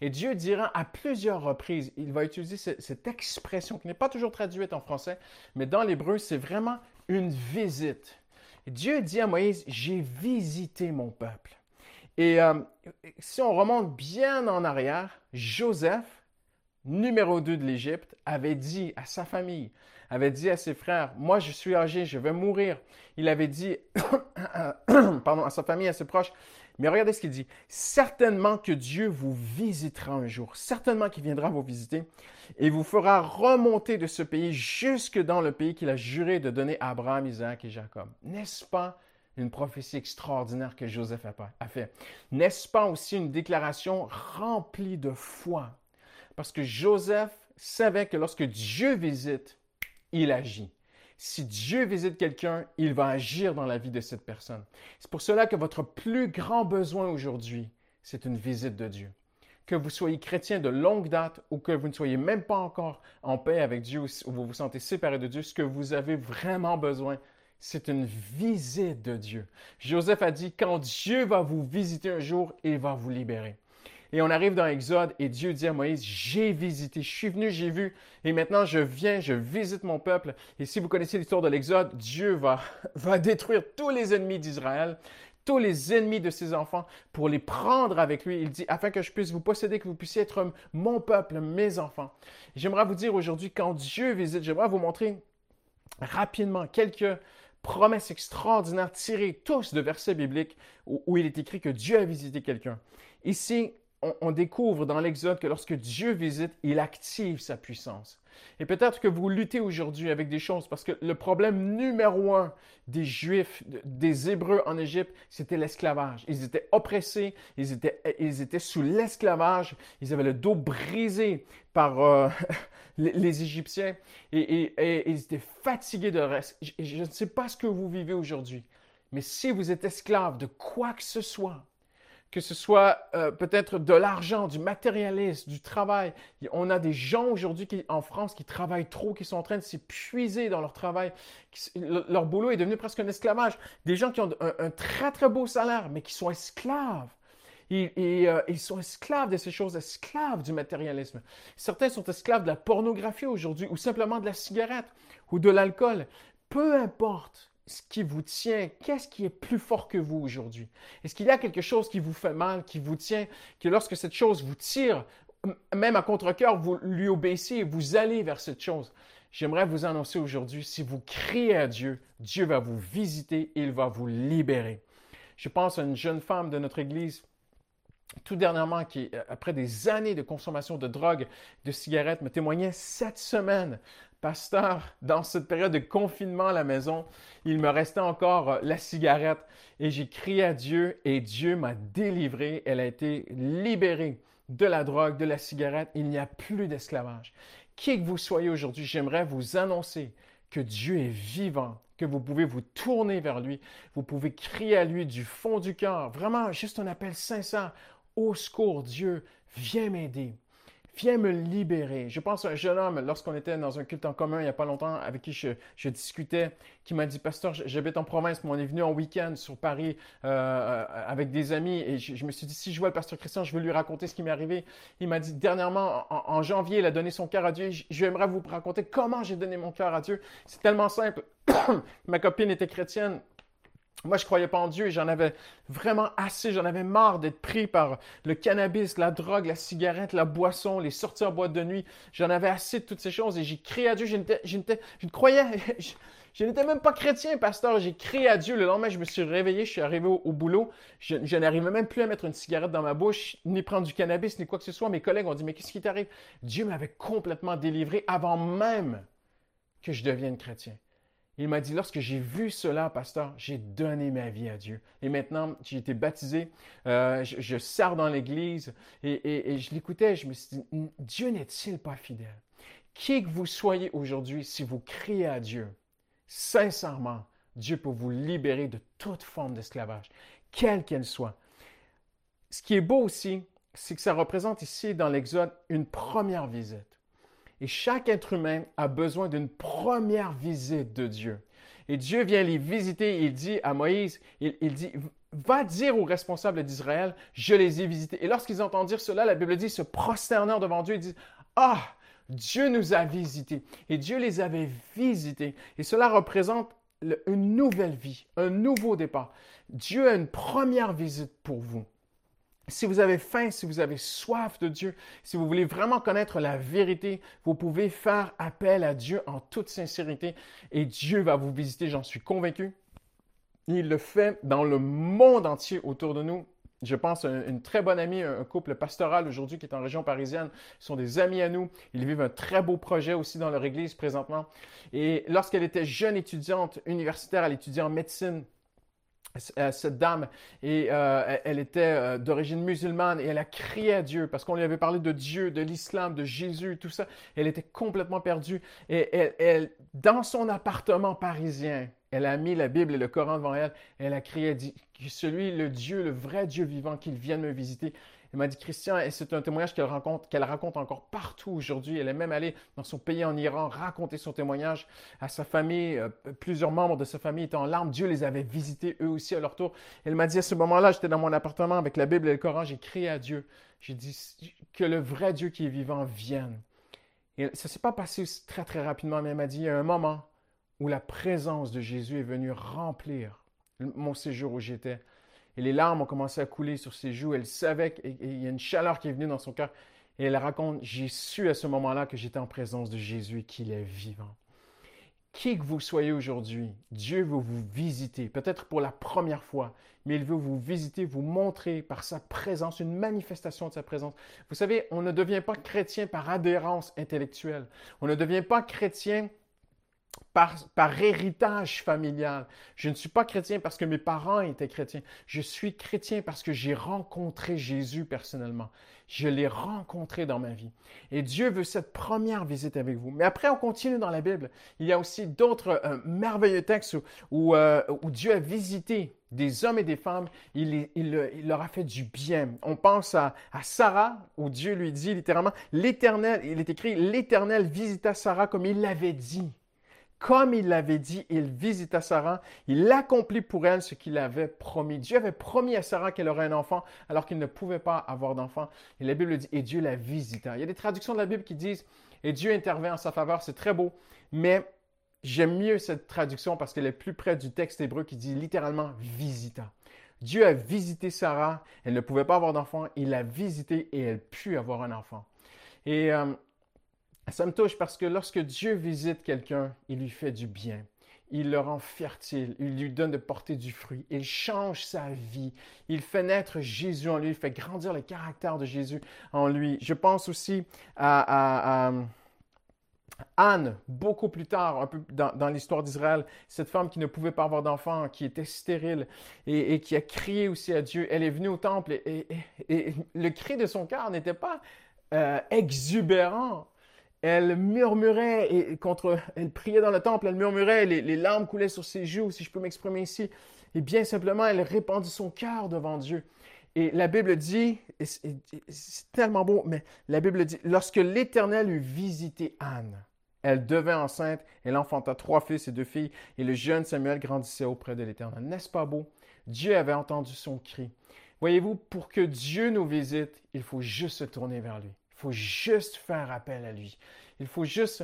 Et Dieu dira à plusieurs reprises, il va utiliser cette expression qui n'est pas toujours traduite en français, mais dans l'hébreu, c'est vraiment une visite. Dieu dit à Moïse, j'ai visité mon peuple. Et euh, si on remonte bien en arrière, Joseph, numéro 2 de l'Égypte, avait dit à sa famille, avait dit à ses frères, moi je suis âgé, je vais mourir. Il avait dit, <coughs> <coughs> pardon, à sa famille, à ses proches, mais regardez ce qu'il dit. Certainement que Dieu vous visitera un jour. Certainement qu'il viendra vous visiter et vous fera remonter de ce pays jusque dans le pays qu'il a juré de donner à Abraham, Isaac et Jacob. N'est-ce pas une prophétie extraordinaire que Joseph a fait? N'est-ce pas aussi une déclaration remplie de foi? Parce que Joseph savait que lorsque Dieu visite, il agit. Si Dieu visite quelqu'un, il va agir dans la vie de cette personne. C'est pour cela que votre plus grand besoin aujourd'hui, c'est une visite de Dieu. Que vous soyez chrétien de longue date ou que vous ne soyez même pas encore en paix avec Dieu ou vous vous sentez séparé de Dieu, ce que vous avez vraiment besoin, c'est une visite de Dieu. Joseph a dit, quand Dieu va vous visiter un jour, il va vous libérer. Et on arrive dans Exode et Dieu dit à Moïse, j'ai visité, je suis venu, j'ai vu, et maintenant je viens, je visite mon peuple. Et si vous connaissez l'histoire de l'Exode, Dieu va, <laughs> va détruire tous les ennemis d'Israël, tous les ennemis de ses enfants pour les prendre avec lui. Il dit, afin que je puisse vous posséder, que vous puissiez être mon peuple, mes enfants. J'aimerais vous dire aujourd'hui, quand Dieu visite, j'aimerais vous montrer rapidement quelques promesses extraordinaires tirées tous de versets bibliques où, où il est écrit que Dieu a visité quelqu'un. Ici, on, découvre dans l'Exode que lorsque Dieu visite, il active sa puissance. Et peut-être que vous luttez aujourd'hui avec des choses parce que le problème numéro un des Juifs, des Hébreux en Égypte, c'était l'esclavage. Ils étaient oppressés, ils étaient, ils étaient sous l'esclavage, ils avaient le dos brisé par euh, <laughs> les, Égyptiens et, ils étaient fatigués de reste. je ne sais pas ce que vous vivez aujourd'hui, mais si vous êtes esclave de quoi que ce soit, que ce soit euh, peut-être de l'argent, du matérialisme, du travail. On a des gens aujourd'hui en France qui travaillent trop, qui sont en train de s'épuiser dans leur travail. leur boulot est devenu presque un esclavage. Des gens qui ont un, très très beau salaire, mais qui sont esclaves. Et, euh, ils sont esclaves de ces choses, esclaves du matérialisme. Certains sont esclaves de la pornographie aujourd'hui, ou simplement de la cigarette, ou de l'alcool. Peu importe ce qui vous tient, qu'est-ce qui est plus fort que vous aujourd'hui? Est-ce qu'il y a quelque chose qui vous fait mal, qui vous tient, que lorsque cette chose vous tire, même à contre-cœur, vous lui obéissez et vous allez vers cette chose? J'aimerais vous annoncer aujourd'hui, si vous criez à Dieu, Dieu va vous visiter et il va vous libérer. Je pense à une jeune femme de notre Église tout dernièrement, qui, après des années de consommation de drogue, de cigarettes, me témoignait cette semaine Pasteur, dans cette période de confinement à la maison, il me restait encore euh, la cigarette et j'ai crié à Dieu et Dieu m'a délivré. Elle a été libérée de la drogue, de la cigarette, il n'y a plus d'esclavage. Qui que vous soyez aujourd'hui, j'aimerais vous annoncer que Dieu est vivant, que vous pouvez vous tourner vers lui, vous pouvez crier à lui du fond du cœur, vraiment juste un appel sincère. Au secours, Dieu, viens m'aider. Viens me libérer. Je pense à un jeune homme, lorsqu'on était dans un culte en commun il n'y a pas longtemps, avec qui je, discutais, qui m'a dit, Pasteur, j'habite en province, mais on est venu en week-end sur Paris euh, euh, avec des amis, et je, me suis dit, si je vois le Pasteur Christian, je veux lui raconter ce qui m'est arrivé. Il m'a dit, dernièrement, en, janvier, il a donné son cœur à Dieu. J'aimerais vous raconter comment j'ai donné mon cœur à Dieu. C'est tellement simple. <coughs> Ma copine était chrétienne, moi, je croyais pas en Dieu et j'en avais vraiment assez. J'en avais marre d'être pris par le cannabis, la drogue, la cigarette, la boisson, les sorties en boîte de nuit. J'en avais assez de toutes ces choses et j'ai crié à Dieu. Je, ne croyais, <laughs> je, n'étais même pas chrétien, pasteur. J'ai crié à Dieu. Le lendemain, je me suis réveillé, je suis arrivé au, boulot. Je, je n'arrivais même plus à mettre une cigarette dans ma bouche, ni prendre du cannabis, ni quoi que ce soit. Mes collègues ont dit, mais qu'est-ce qui t'arrive? Dieu m'avait complètement délivré avant même que je devienne chrétien. Il m'a dit, lorsque j'ai vu cela, pasteur, j'ai donné ma vie à Dieu. Et maintenant, j'ai été baptisé, euh, je, sers dans l'Église et, je l'écoutais, je me suis dit, Dieu n'est-il pas fidèle? Qui que vous soyez aujourd'hui, si vous criez à Dieu, sincèrement, Dieu peut vous libérer de toute forme d'esclavage, quelle qu'elle soit. Ce qui est beau aussi, c'est que ça représente ici dans l'Exode une première visite. Et chaque être humain a besoin d'une première visite de Dieu. Et Dieu vient les visiter. Il dit à Moïse, il, dit, va dire aux responsables d'Israël, je les ai visités. Et lorsqu'ils entendent dire cela, la Bible dit, se prosternant devant Dieu, ils disent, ah, Dieu nous a visités. Et Dieu les avait visités. Et cela représente une nouvelle vie, un nouveau départ. Dieu a une première visite pour vous. Si vous avez faim, si vous avez soif de Dieu, si vous voulez vraiment connaître la vérité, vous pouvez faire appel à Dieu en toute sincérité et Dieu va vous visiter, j'en suis convaincu. Il le fait dans le monde entier autour de nous. Je pense à une très bonne amie, un couple pastoral aujourd'hui qui est en région parisienne. Ils sont des amis à nous. Ils vivent un très beau projet aussi dans leur église présentement. Et lorsqu'elle était jeune étudiante universitaire, elle étudiait en médecine cette dame et euh, elle était euh, d'origine musulmane et elle a crié à Dieu parce qu'on lui avait parlé de Dieu, de l'islam, de Jésus, tout ça. Elle était complètement perdue et elle, dans son appartement parisien, elle a mis la Bible et le Coran devant elle. Elle a crié, dit, celui, le Dieu, le vrai Dieu vivant, qu'il vienne me visiter. Elle m'a dit, Christian, et c'est un témoignage qu'elle raconte, qu'elle raconte encore partout aujourd'hui. Elle est même allée dans son pays en Iran raconter son témoignage à sa famille. Euh, plusieurs membres de sa famille étaient en larmes. Dieu les avait visités eux aussi à leur tour. Elle m'a dit, à ce moment-là, j'étais dans mon appartement avec la Bible et le Coran. J'ai crié à Dieu. J'ai dit que le vrai Dieu qui est vivant vienne. Et ça s'est pas passé très, très rapidement, mais elle m'a dit, il y a un moment où la présence de Jésus est venue remplir mon séjour où j'étais. Et les larmes ont commencé à couler sur ses joues. Elle savait qu'il y a une chaleur qui est venue dans son cœur. Et elle raconte, j'ai su à ce moment-là que j'étais en présence de Jésus et qu'il est vivant. Qui que vous soyez aujourd'hui, Dieu veut vous visiter, peut-être pour la première fois, mais il veut vous visiter, vous montrer par sa présence, une manifestation de sa présence. Vous savez, on ne devient pas chrétien par adhérence intellectuelle. On ne devient pas chrétien par, héritage familial. Je ne suis pas chrétien parce que mes parents étaient chrétiens. Je suis chrétien parce que j'ai rencontré Jésus personnellement. Je l'ai rencontré dans ma vie. Et Dieu veut cette première visite avec vous. Mais après, on continue dans la Bible. Il y a aussi d'autres euh, merveilleux textes où, euh, où, Dieu a visité des hommes et des femmes. Il, il, leur a fait du bien. On pense à, à Sarah, où Dieu lui dit littéralement, l'Éternel, il est écrit, l'Éternel visita Sarah comme il l'avait dit comme il l'avait dit, il visita Sarah, il accomplit pour elle ce qu'il avait promis. Dieu avait promis à Sarah qu'elle aurait un enfant alors qu'il ne pouvait pas avoir d'enfant. Et la Bible dit, et Dieu la visita. Il y a des traductions de la Bible qui disent, et Dieu intervient en sa faveur, c'est très beau, mais j'aime mieux cette traduction parce qu'elle est plus près du texte hébreu qui dit littéralement visita. Dieu a visité Sarah, elle ne pouvait pas avoir d'enfant, il l'a visité et elle put avoir un enfant. Et euh, ça me touche parce que lorsque Dieu visite quelqu'un, il lui fait du bien. Il le rend fertile, il lui donne de porter du fruit, il change sa vie, il fait naître Jésus en lui, il fait grandir le caractère de Jésus en lui. Je pense aussi à, Anne, beaucoup plus tard, un peu dans, l'histoire d'Israël, cette femme qui ne pouvait pas avoir d'enfant, qui était stérile et, qui a crié aussi à Dieu, elle est venue au temple et, le cri de son cœur n'était pas euh, exubérant. Elle murmurait et contre, elle priait dans le temple, elle murmurait, les, les larmes coulaient sur ses joues, si je peux m'exprimer ici. Et bien simplement, elle répandit son cœur devant Dieu. Et la Bible dit, c'est tellement beau, mais la Bible dit, lorsque l'Éternel eut visité Anne, elle devint enceinte, elle enfanta trois fils et deux filles, et le jeune Samuel grandissait auprès de l'Éternel. N'est-ce pas beau? Dieu avait entendu son cri. Voyez-vous, pour que Dieu nous visite, il faut juste se tourner vers lui. Faut juste faire appel à lui. Il faut juste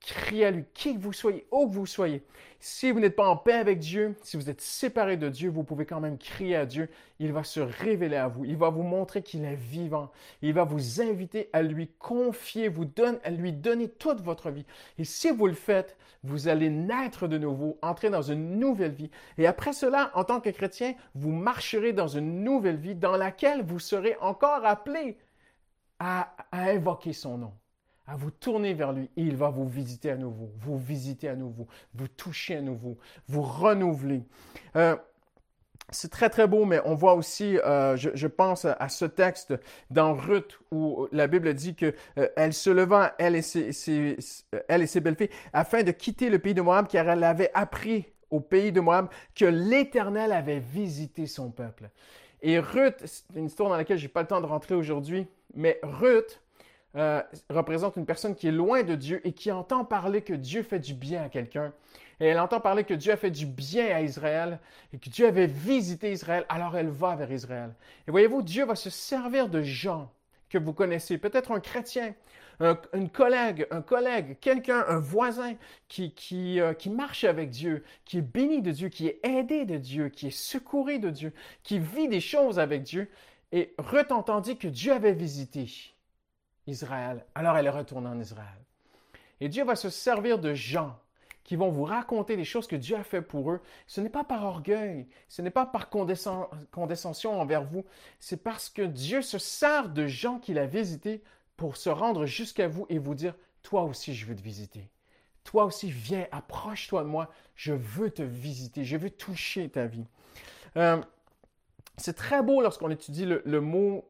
crier à lui, qui que vous soyez, où que vous soyez. Si vous n'êtes pas en paix avec Dieu, si vous êtes séparé de Dieu, vous pouvez quand même crier à Dieu. Il va se révéler à vous. Il va vous montrer qu'il est vivant. Il va vous inviter à lui confier, vous donne, à lui donner toute votre vie. Et si vous le faites, vous allez naître de nouveau, entrer dans une nouvelle vie. Et après cela, en tant que chrétien, vous marcherez dans une nouvelle vie dans laquelle vous serez encore appelé à, à invoquer son nom à vous tourner vers lui il va vous visiter à nouveau, vous visiter à nouveau, vous toucher à nouveau, vous renouveler. Euh, c'est très très beau, mais on voit aussi, euh, je, pense à ce texte dans Ruth où la Bible dit que euh, elle se leva, elle et ses, elle et ses belles-filles, afin de quitter le pays de Moab, car elle avait appris au pays de Moab que l'Éternel avait visité son peuple. Et Ruth, c'est une histoire dans laquelle j'ai pas le temps de rentrer aujourd'hui, mais Ruth, euh, représente une personne qui est loin de Dieu et qui entend parler que Dieu fait du bien à quelqu'un. Et elle entend parler que Dieu a fait du bien à Israël et que Dieu avait visité Israël, alors elle va vers Israël. Et voyez-vous, Dieu va se servir de gens que vous connaissez, peut-être un chrétien, un, une collègue, un collègue, quelqu'un, un voisin qui, qui, euh, qui marche avec Dieu, qui est béni de Dieu, qui est aidé de Dieu, qui est secouru de Dieu, qui vit des choses avec Dieu. Et Ruth entendit que Dieu avait visité. Israël. Alors elle est retournée en Israël. Et Dieu va se servir de gens qui vont vous raconter les choses que Dieu a fait pour eux. Ce n'est pas par orgueil, ce n'est pas par condescension envers vous, c'est parce que Dieu se sert de gens qu'il a visités pour se rendre jusqu'à vous et vous dire, toi aussi je veux te visiter. Toi aussi viens, approche-toi de moi, je veux te visiter, je veux toucher ta vie. Euh, c'est très beau lorsqu'on étudie le, mot,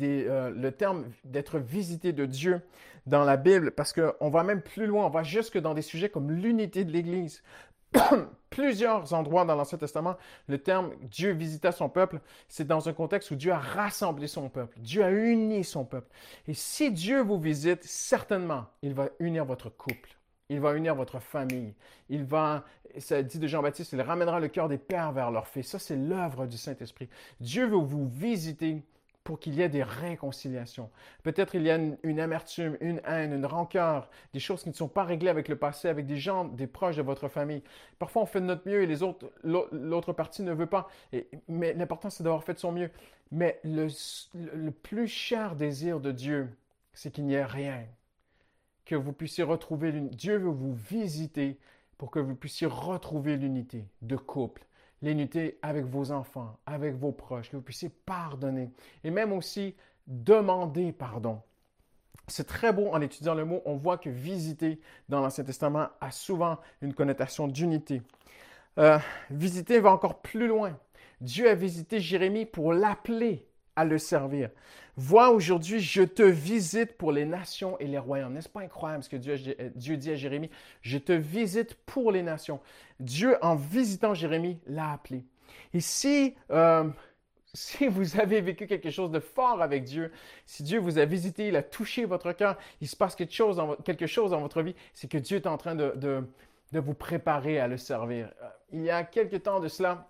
euh, le terme d'être visité de Dieu dans la Bible, parce qu'on va même plus loin, on va jusque dans des sujets comme l'unité de l'Église. <coughs> Plusieurs endroits dans l'Ancien Testament, le terme Dieu visita son peuple, c'est dans un contexte où Dieu a rassemblé son peuple, Dieu a uni son peuple. Et si Dieu vous visite, certainement, il va unir votre couple. Il va unir votre famille. Il va, ça dit de Jean-Baptiste, il ramènera le cœur des pères vers leurs fils. Ça, c'est l'œuvre du Saint-Esprit. Dieu veut vous visiter pour qu'il y ait des réconciliations. Peut-être il y a une, amertume, une haine, une rancœur, des choses qui ne sont pas réglées avec le passé, avec des gens, des proches de votre famille. Parfois, on fait de notre mieux et les autres, l'autre partie ne veut pas. mais l'important, c'est d'avoir fait de son mieux. Mais le, le plus cher désir de Dieu, c'est qu'il n'y ait rien que vous puissiez retrouver l'unité. Dieu veut vous visiter pour que vous puissiez retrouver l'unité de couple, l'unité avec vos enfants, avec vos proches, que vous puissiez pardonner et même aussi demander pardon. C'est très beau en étudiant le mot, on voit que visiter dans l'Ancien Testament a souvent une connotation d'unité. Euh, visiter va encore plus loin. Dieu a visité Jérémie pour l'appeler à le servir. Vois aujourd'hui, je te visite pour les nations et les royaumes. N'est-ce pas incroyable ce que Dieu, Dieu, dit à Jérémie? Je te visite pour les nations. Dieu, en visitant Jérémie, l'a appelé. Et si, euh, <laughs> si vous avez vécu quelque chose de fort avec Dieu, si Dieu vous a visité, il a touché votre cœur, il se passe quelque chose dans, quelque chose dans votre vie, c'est que Dieu est en train de, de, de vous préparer à le servir. Euh, il y a quelque temps de cela,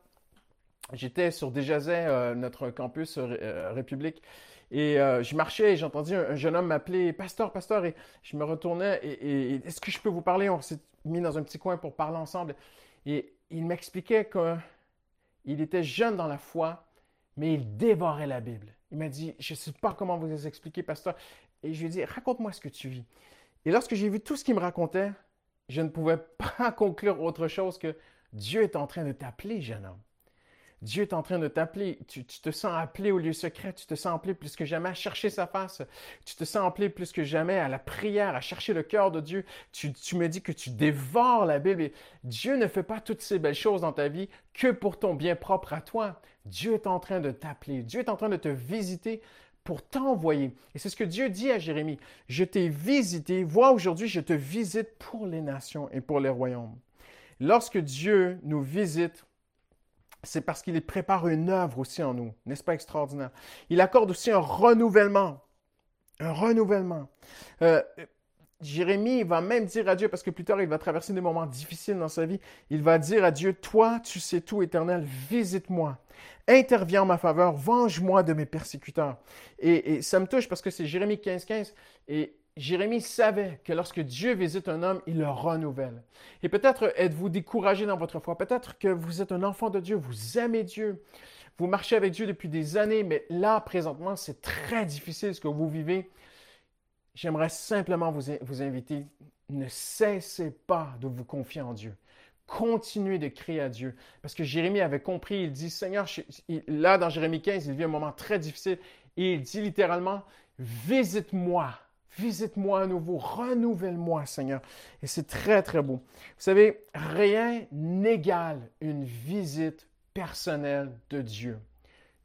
j'étais sur Desjazais, euh, notre campus euh, République, et euh, je marchais et j'ai entendu un, jeune homme m'appeler Pasteur, Pasteur, et je me retournais et, est-ce que je peux vous parler? On s'est mis dans un petit coin pour parler ensemble. Et il m'expliquait qu'il était jeune dans la foi, mais il dévorait la Bible. Il m'a dit Je ne sais pas comment vous expliquer, Pasteur. Et je lui ai dit Raconte-moi ce que tu vis. Et lorsque j'ai vu tout ce qu'il me racontait, je ne pouvais pas <laughs> conclure autre chose que Dieu est en train de t'appeler, jeune homme. Dieu est en train de t'appeler. Tu, te sens appelé au lieu secret. Tu te sens appelé plus que jamais à chercher sa face. Tu te sens appelé plus que jamais à la prière, à chercher le cœur de Dieu. Tu, me dis que tu dévores la Bible. Dieu ne fait pas toutes ces belles choses dans ta vie que pour ton bien propre à toi. Dieu est en train de t'appeler. Dieu est en train de te visiter pour t'envoyer. Et c'est ce que Dieu dit à Jérémie. Je t'ai visité. Vois aujourd'hui, je te visite pour les nations et pour les royaumes. Lorsque Dieu nous visite, c'est parce qu'il prépare une œuvre aussi en nous. N'est-ce pas extraordinaire? Il accorde aussi un renouvellement. Un renouvellement. Euh, Jérémie va même dire à Dieu, parce que plus tard il va traverser des moments difficiles dans sa vie, il va dire à Dieu, toi tu sais tout éternel, visite-moi, interviens en ma faveur, venge-moi de mes persécuteurs. Et, et, ça me touche parce que c'est Jérémie 15, 15, et Jérémie savait que lorsque Dieu visite un homme, il le renouvelle. Et peut-être êtes-vous découragé dans votre foi, peut-être que vous êtes un enfant de Dieu, vous aimez Dieu, vous marchez avec Dieu depuis des années, mais là, présentement, c'est très difficile ce que vous vivez. J'aimerais simplement vous, inviter, ne cessez pas de vous confier en Dieu. Continuez de crier à Dieu. Parce que Jérémie avait compris, il dit, Seigneur, là dans Jérémie 15, il vit un moment très difficile et il dit littéralement, visite-moi Visite-moi à nouveau, renouvelle-moi, Seigneur. Et c'est très, très beau. Vous savez, rien n'égale une visite personnelle de Dieu.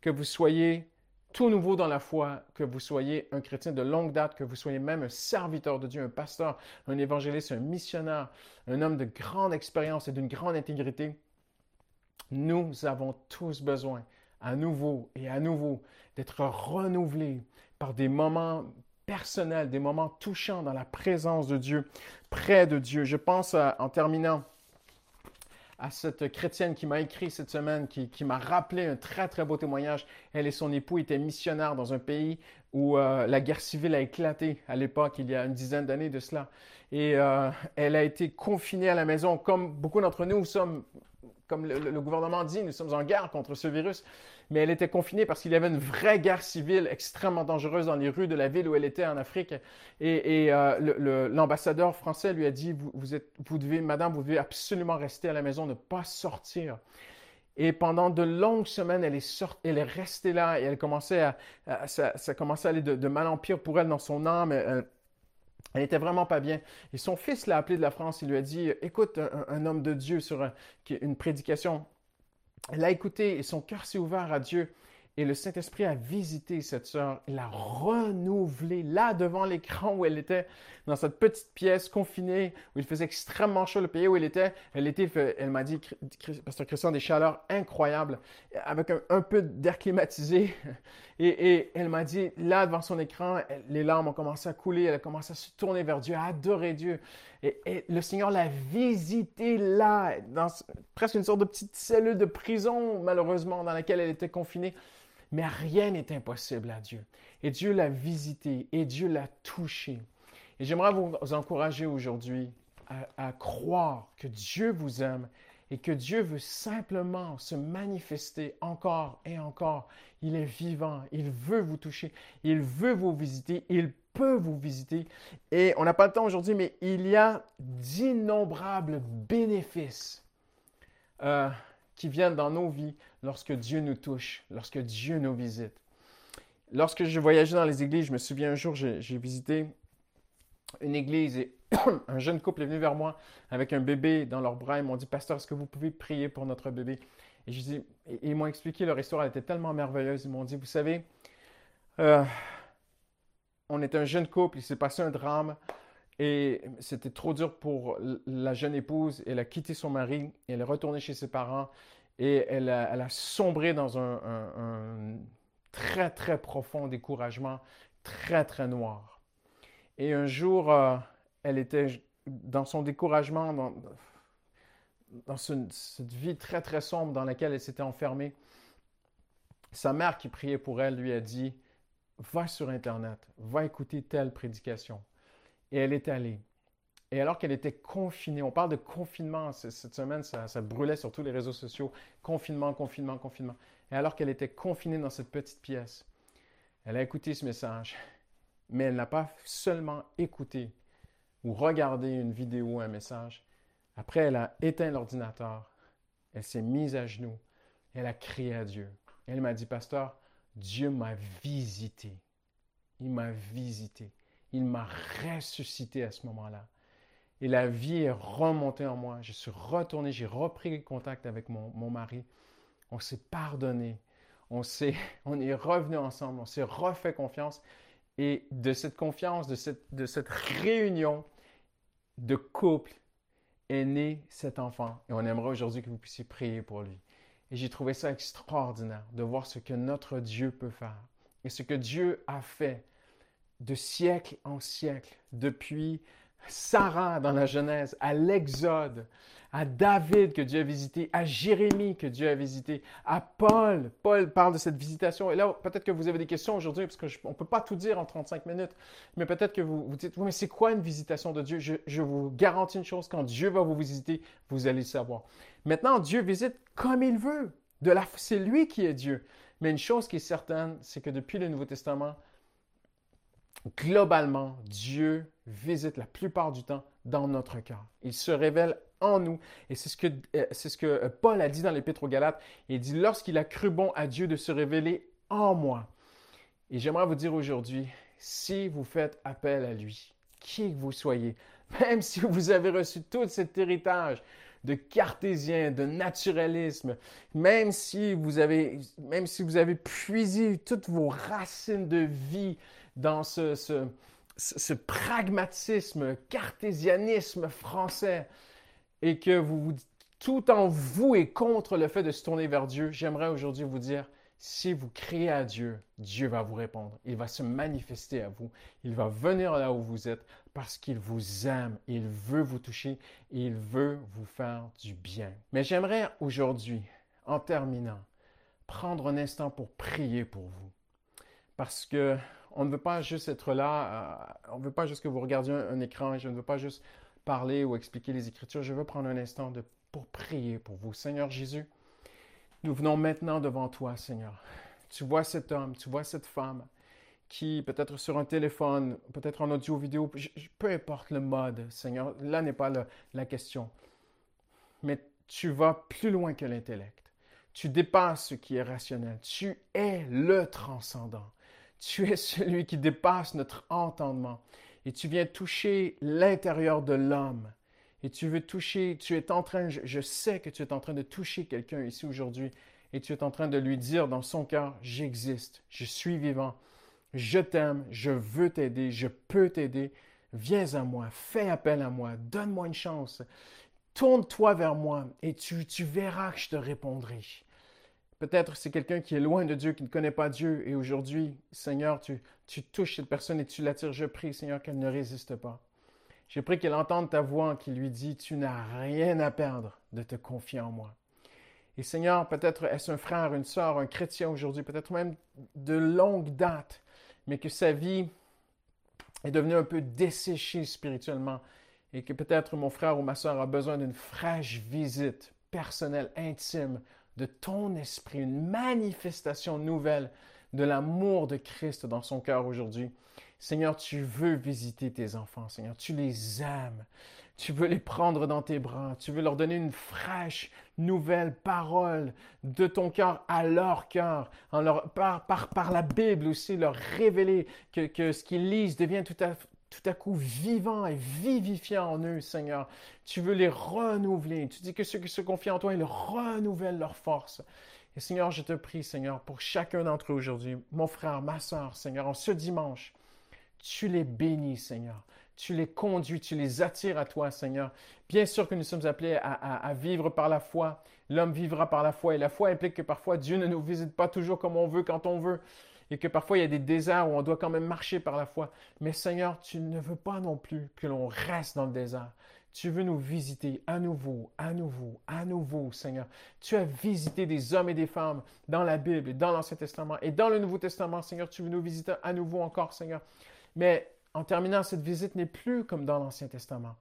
Que vous soyez tout nouveau dans la foi, que vous soyez un chrétien de longue date, que vous soyez même un serviteur de Dieu, un pasteur, un évangéliste, un missionnaire, un homme de grande expérience et d'une grande intégrité, nous avons tous besoin à nouveau et à nouveau d'être renouvelés par des moments personnel, des moments touchants dans la présence de Dieu, près de Dieu. Je pense en terminant à cette chrétienne qui m'a écrit cette semaine, qui, m'a rappelé un très très beau témoignage. Elle et son époux étaient missionnaires dans un pays où euh, la guerre civile a éclaté à l'époque, il y a une dizaine d'années de cela. Et euh, elle a été confinée à la maison, comme beaucoup d'entre nous sommes, comme le, gouvernement dit, nous sommes en guerre contre ce virus mais elle était confinée parce qu'il y avait une vraie guerre civile extrêmement dangereuse dans les rues de la ville où elle était en Afrique. Et, euh, l'ambassadeur français lui a dit, vous, devez, madame, vous devez absolument rester à la maison, ne pas sortir. Et pendant de longues semaines, elle est, elle est restée là et elle commençait à, ça, commençait à aller de, mal en pire pour elle dans son âme. Elle, n'était vraiment pas bien. Et son fils l'a appelé de la France. Il lui a dit Écoute, un, homme de Dieu sur une prédication elle a écouté et son cœur s'est ouvert à Dieu. Et le Saint-Esprit a visité cette sœur, il l'a renouvelée là devant l'écran où elle était, dans cette petite pièce confinée, où il faisait extrêmement chaud, le pays où elle était. Elle était, elle m'a dit, Pasteur Christian, des chaleurs incroyables, avec un, peu d'air climatisé. Et, elle m'a dit, là devant son écran, les larmes ont commencé à couler, elle a commencé à se tourner vers Dieu, à adorer Dieu. Et, le Seigneur l'a visité là, dans presque une sorte de petite cellule de prison, malheureusement, dans laquelle elle était confinée. Mais rien n'est impossible à Dieu. Et Dieu l'a visité et Dieu l'a touché. Et j'aimerais vous encourager aujourd'hui à, croire que Dieu vous aime et que Dieu veut simplement se manifester encore et encore. Il est vivant, il veut vous toucher, il veut vous visiter, il peut vous visiter. Et on n'a pas le temps aujourd'hui, mais il y a d'innombrables bénéfices euh, qui viennent dans nos vies lorsque Dieu nous touche, lorsque Dieu nous visite. Lorsque je voyageais dans les églises, je me souviens un jour, j'ai visité une église et <coughs> un jeune couple est venu vers moi avec un bébé dans leurs bras. Ils m'ont dit, Pasteur, est-ce que vous pouvez prier pour notre bébé? Et je dis, ils m'ont expliqué leur histoire, elle était tellement merveilleuse. Ils m'ont dit, vous savez, euh, on est un jeune couple, il s'est passé un drame et c'était trop dur pour la jeune épouse. Elle a quitté son mari, elle est retournée chez ses parents et elle a, sombré dans un, très très profond découragement, très très noir. Et un jour, euh, elle était dans son découragement, dans, cette vie très très sombre dans laquelle elle s'était enfermée. Sa mère qui priait pour elle lui a dit va sur Internet, va écouter telle prédication. Et elle est allée. Et alors qu'elle était confinée, on parle de confinement cette semaine, ça, brûlait sur tous les réseaux sociaux, confinement, confinement, confinement. Et alors qu'elle était confinée dans cette petite pièce, elle a écouté ce message, mais elle n'a pas seulement écouté ou regardé une vidéo, ou un message. Après, elle a éteint l'ordinateur, elle s'est mise à genoux, Elle a crié à Dieu. Elle m'a dit, pasteur, Dieu m'a visité. Il m'a visité. Il m'a ressuscité à ce moment-là. Et la vie est remontée en moi. Je suis retourné, j'ai repris contact avec mon, mon mari. On s'est pardonné. On, <laughs> on est revenu ensemble. On s'est refait confiance. Et de cette confiance, de cette, de cette réunion de couple, est né cet enfant. Et on aimerait aujourd'hui que vous puissiez prier pour lui. Et j'ai trouvé ça extraordinaire de voir ce que notre Dieu peut faire et ce que Dieu a fait de siècle en siècle, depuis Sarah dans la Genèse, à l'Exode, à David que Dieu a visité, à Jérémie que Dieu a visité, à Paul. Paul parle de cette visitation. Et là, peut-être que vous avez des questions aujourd'hui, parce qu'on ne peut pas tout dire en 35 minutes, mais peut-être que vous vous dites, oui, mais c'est quoi une visitation de Dieu? Je, je, vous garantis une chose, quand Dieu va vous visiter, vous allez le savoir. Maintenant, Dieu visite comme il veut. C'est lui qui est Dieu. Mais une chose qui est certaine, c'est que depuis le Nouveau Testament, globalement, Dieu visite la plupart du temps dans notre cœur. Il se révèle en nous. Et c'est ce que, euh, c'est ce que euh, Paul a dit dans l'Épître aux Galates. Il dit, lorsqu'il a cru bon à Dieu de se révéler en moi. Et j'aimerais vous dire aujourd'hui, si vous faites appel à lui, qui que vous soyez, <laughs> même si vous avez reçu tout cet héritage de cartésien, de naturalisme, même si vous avez, même si vous avez puisé toutes vos racines de vie dans ce, ce, ce pragmatisme, cartésianisme français, et que vous, tout en vous est contre le fait de se tourner vers Dieu, j'aimerais aujourd'hui vous dire, si vous criez à Dieu, Dieu va vous répondre. Il va se manifester à vous. Il va venir là où vous êtes parce qu'il vous aime. Il veut vous toucher et il veut vous faire du bien. Mais j'aimerais aujourd'hui, en terminant, prendre un instant pour prier pour vous. Parce que on ne veut pas juste être là, euh, on ne veut pas juste que vous regardiez un, écran, je ne veux pas juste parler ou expliquer les Écritures, je veux prendre un instant pour prier pour vous. Seigneur Jésus, nous venons maintenant devant toi, Seigneur. Tu vois cet homme, tu vois cette femme qui, peut-être sur un téléphone, peut-être en audio-vidéo, peu importe le mode, Seigneur, là n'est pas la question. Mais tu vas plus loin que l'intellect. Tu dépasses ce qui est rationnel. Tu es le transcendant. Tu es celui qui dépasse notre entendement. Et tu viens toucher l'intérieur de l'homme. Et tu veux toucher, tu es en train, je, sais que tu es en train de toucher quelqu'un ici aujourd'hui. Et tu es en train de lui dire dans son cœur, j'existe, je suis vivant, je t'aime, je veux t'aider, je peux t'aider. Viens à moi, fais appel à moi, donne-moi une chance. Tourne-toi vers moi et tu, verras que je te répondrai. Peut-être c'est quelqu'un qui est loin de Dieu, qui ne connaît pas Dieu, et aujourd'hui, Seigneur, tu, touches cette personne et tu l'attires. Je prie, Seigneur, qu'elle ne résiste pas. Je prie qu'elle entende ta voix qui lui dit, tu n'as rien à perdre de te confier en moi. Et Seigneur, peut-être est-ce un frère, une sœur, un chrétien aujourd'hui, peut-être même de longue date, mais que sa vie est devenue un peu desséchée spirituellement et que peut-être mon frère ou ma sœur a besoin d'une fraîche visite personnelle, intime de ton esprit, une manifestation nouvelle de l'amour de Christ dans son cœur aujourd'hui. Seigneur, tu veux visiter tes enfants, Seigneur, tu les aimes. Tu veux les prendre dans tes bras. Tu veux leur donner une fraîche, nouvelle parole de ton cœur à leur cœur. En leur, par, par, par la Bible aussi, leur révéler que, que ce qu'ils lisent devient tout à, tout à coup vivant et vivifiant en eux, Seigneur. Tu veux les renouveler. Tu dis que ceux qui se confient en toi, ils renouvellent leur force. Et Seigneur, je te prie, Seigneur, pour chacun d'entre eux aujourd'hui, mon frère, ma soeur, Seigneur, en ce dimanche, tu les bénis, Seigneur. Tu les conduis, tu les attires à toi, Seigneur. Bien sûr que nous sommes appelés à, à vivre par la foi. L'homme vivra par la foi. Et la foi implique que parfois Dieu ne nous visite pas toujours comme on veut, quand on veut et que parfois il y a des déserts où on doit quand même marcher par la foi. Mais Seigneur, tu ne veux pas non plus que l'on reste dans le désert. Tu veux nous visiter à nouveau, à nouveau, à nouveau, Seigneur. Tu as visité des hommes et des femmes dans la Bible, dans l'Ancien Testament et dans le Nouveau Testament, Seigneur. Tu veux nous visiter à nouveau encore, Seigneur. Mais en terminant, cette visite n'est plus comme dans l'Ancien Testament.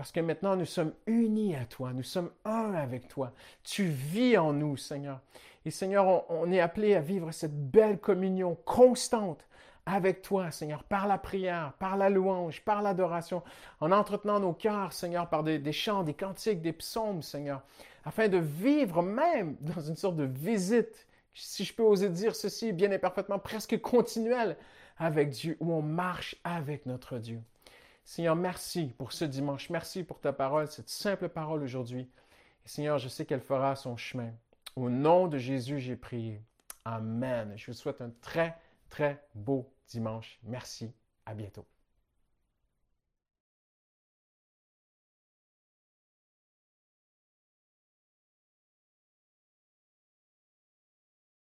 Parce que maintenant, nous sommes unis à toi, nous sommes un avec toi. Tu vis en nous, Seigneur. Et Seigneur, on, est appelé à vivre cette belle communion constante avec toi, Seigneur, par la prière, par la louange, par l'adoration, en entretenant nos cœurs, Seigneur, par des, des, chants, des cantiques, des psaumes, Seigneur, afin de vivre même <laughs> dans une sorte de visite, si je peux oser dire ceci, bien et parfaitement, presque continuelle avec Dieu, où on marche avec notre Dieu. Seigneur, merci pour ce dimanche. Merci pour ta parole, cette simple parole aujourd'hui. Seigneur, je sais qu'elle fera son chemin. Au nom de Jésus, j'ai prié. Amen. Je vous souhaite un très, très beau dimanche. Merci. À bientôt.